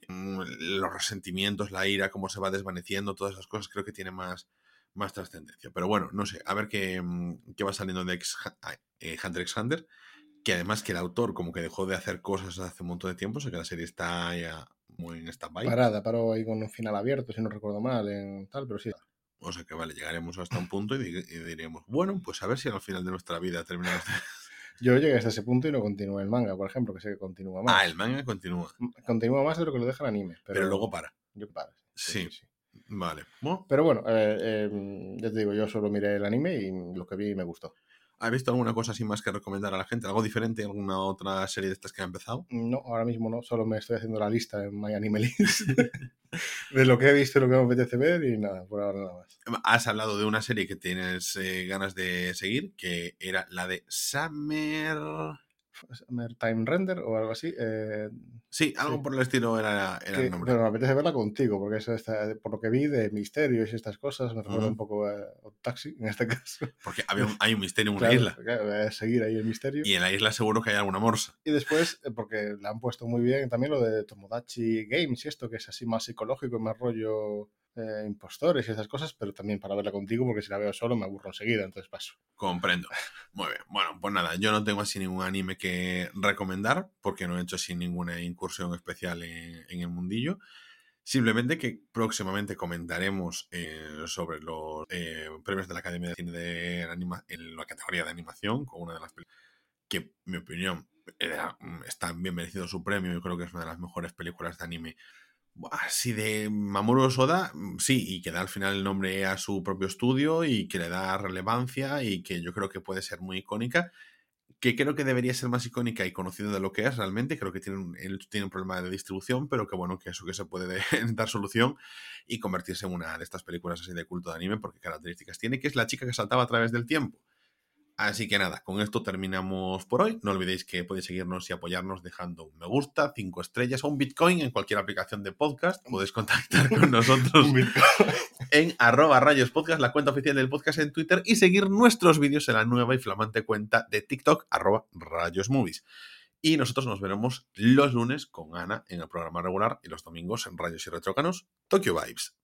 S1: mm, los resentimientos, la ira, cómo se va desvaneciendo, todas esas cosas, creo que tiene más, más trascendencia. Pero bueno, no sé, a ver qué, mm, qué va saliendo de X, ay, eh, Hunter x Hunter, que además que el autor como que dejó de hacer cosas hace un montón de tiempo, o sea que la serie está ya muy en stand-by.
S2: Parada, paró ahí con un final abierto, si no recuerdo mal, en tal, pero sí.
S1: O sea que vale, llegaremos hasta un punto y, y diremos, bueno, pues a ver si al final de nuestra vida terminamos. (laughs)
S2: Yo llegué hasta ese punto y no continúa el manga, por ejemplo, que sé que continúa más.
S1: Ah, el manga continúa,
S2: Continúa más de lo que lo deja el anime. Pero,
S1: pero, luego para.
S2: Yo paro.
S1: Sí. Vale.
S2: Pero bueno, eh, eh, ya te digo, yo solo miré el anime y lo que vi me gustó.
S1: ¿has visto alguna cosa así más que recomendar a la gente? ¿Algo diferente? ¿Alguna otra serie de estas que ha empezado?
S2: No, ahora mismo no, solo me estoy haciendo la lista en My Anime (laughs) List de lo que he visto y lo que me apetece ver y nada, por ahora nada más.
S1: Has hablado de una serie que tienes eh, ganas de seguir, que era la de Summer...
S2: Time Render o algo así. eh,
S1: Sí, algo
S2: Sí.
S1: por el estilo era, era
S2: que-
S1: el nombre.
S2: pero me apetece verla contigo, porque eso está, por lo que vi de misterios y estas cosas, me recuerda un poco a Taxi en este (laughs) caso.
S1: Porque había un- hay un misterio en una
S2: Claro,
S1: isla.
S2: claro, voy a seguir ahí el misterio.
S1: Y en la isla seguro que hay alguna morsa.
S2: Y después, eh, porque la han puesto muy bien también lo de Tomodachi Games y esto, que es así más psicológico y más rollo eh, impostores y esas cosas, pero también para verla contigo, porque si la veo solo me aburro enseguida, entonces paso.
S1: Comprendo. Muy bien. Bueno, pues nada, yo no tengo así ningún anime que recomendar, porque no he hecho así ninguna incursión especial en, el mundillo. Simplemente que próximamente comentaremos eh, sobre los eh, premios de la Academia de Cine de anima en la categoría de animación, con una de las películas que, en mi opinión, era- está bien merecido su premio. Yo creo que es una de las mejores películas de anime así de Mamoru Soda, mm, sí, y que da al final el nombre a su propio estudio y que le da relevancia y que yo creo que puede ser muy icónica, que creo que debería ser más icónica y conocido de lo que es realmente, creo que tiene un, tiene un problema de distribución, pero que bueno, que eso que se puede de- (laughs) dar solución y convertirse en una de estas películas así de culto de anime, porque características tiene, que es la chica que saltaba a través del tiempo. Así que nada, con esto terminamos por hoy. No olvidéis que podéis seguirnos y apoyarnos dejando un me gusta, cinco estrellas o un Bitcoin en cualquier aplicación de podcast. Podéis contactar con nosotros (laughs) (laughs) en arroba rayos podcast, la cuenta oficial del podcast en Twitter y seguir nuestros vídeos en la nueva y flamante cuenta de TikTok arroba rayos movies. Y nosotros nos veremos los lunes con Ana en el programa regular y los domingos en Rayos y Retrócanos Tokyo Vibes.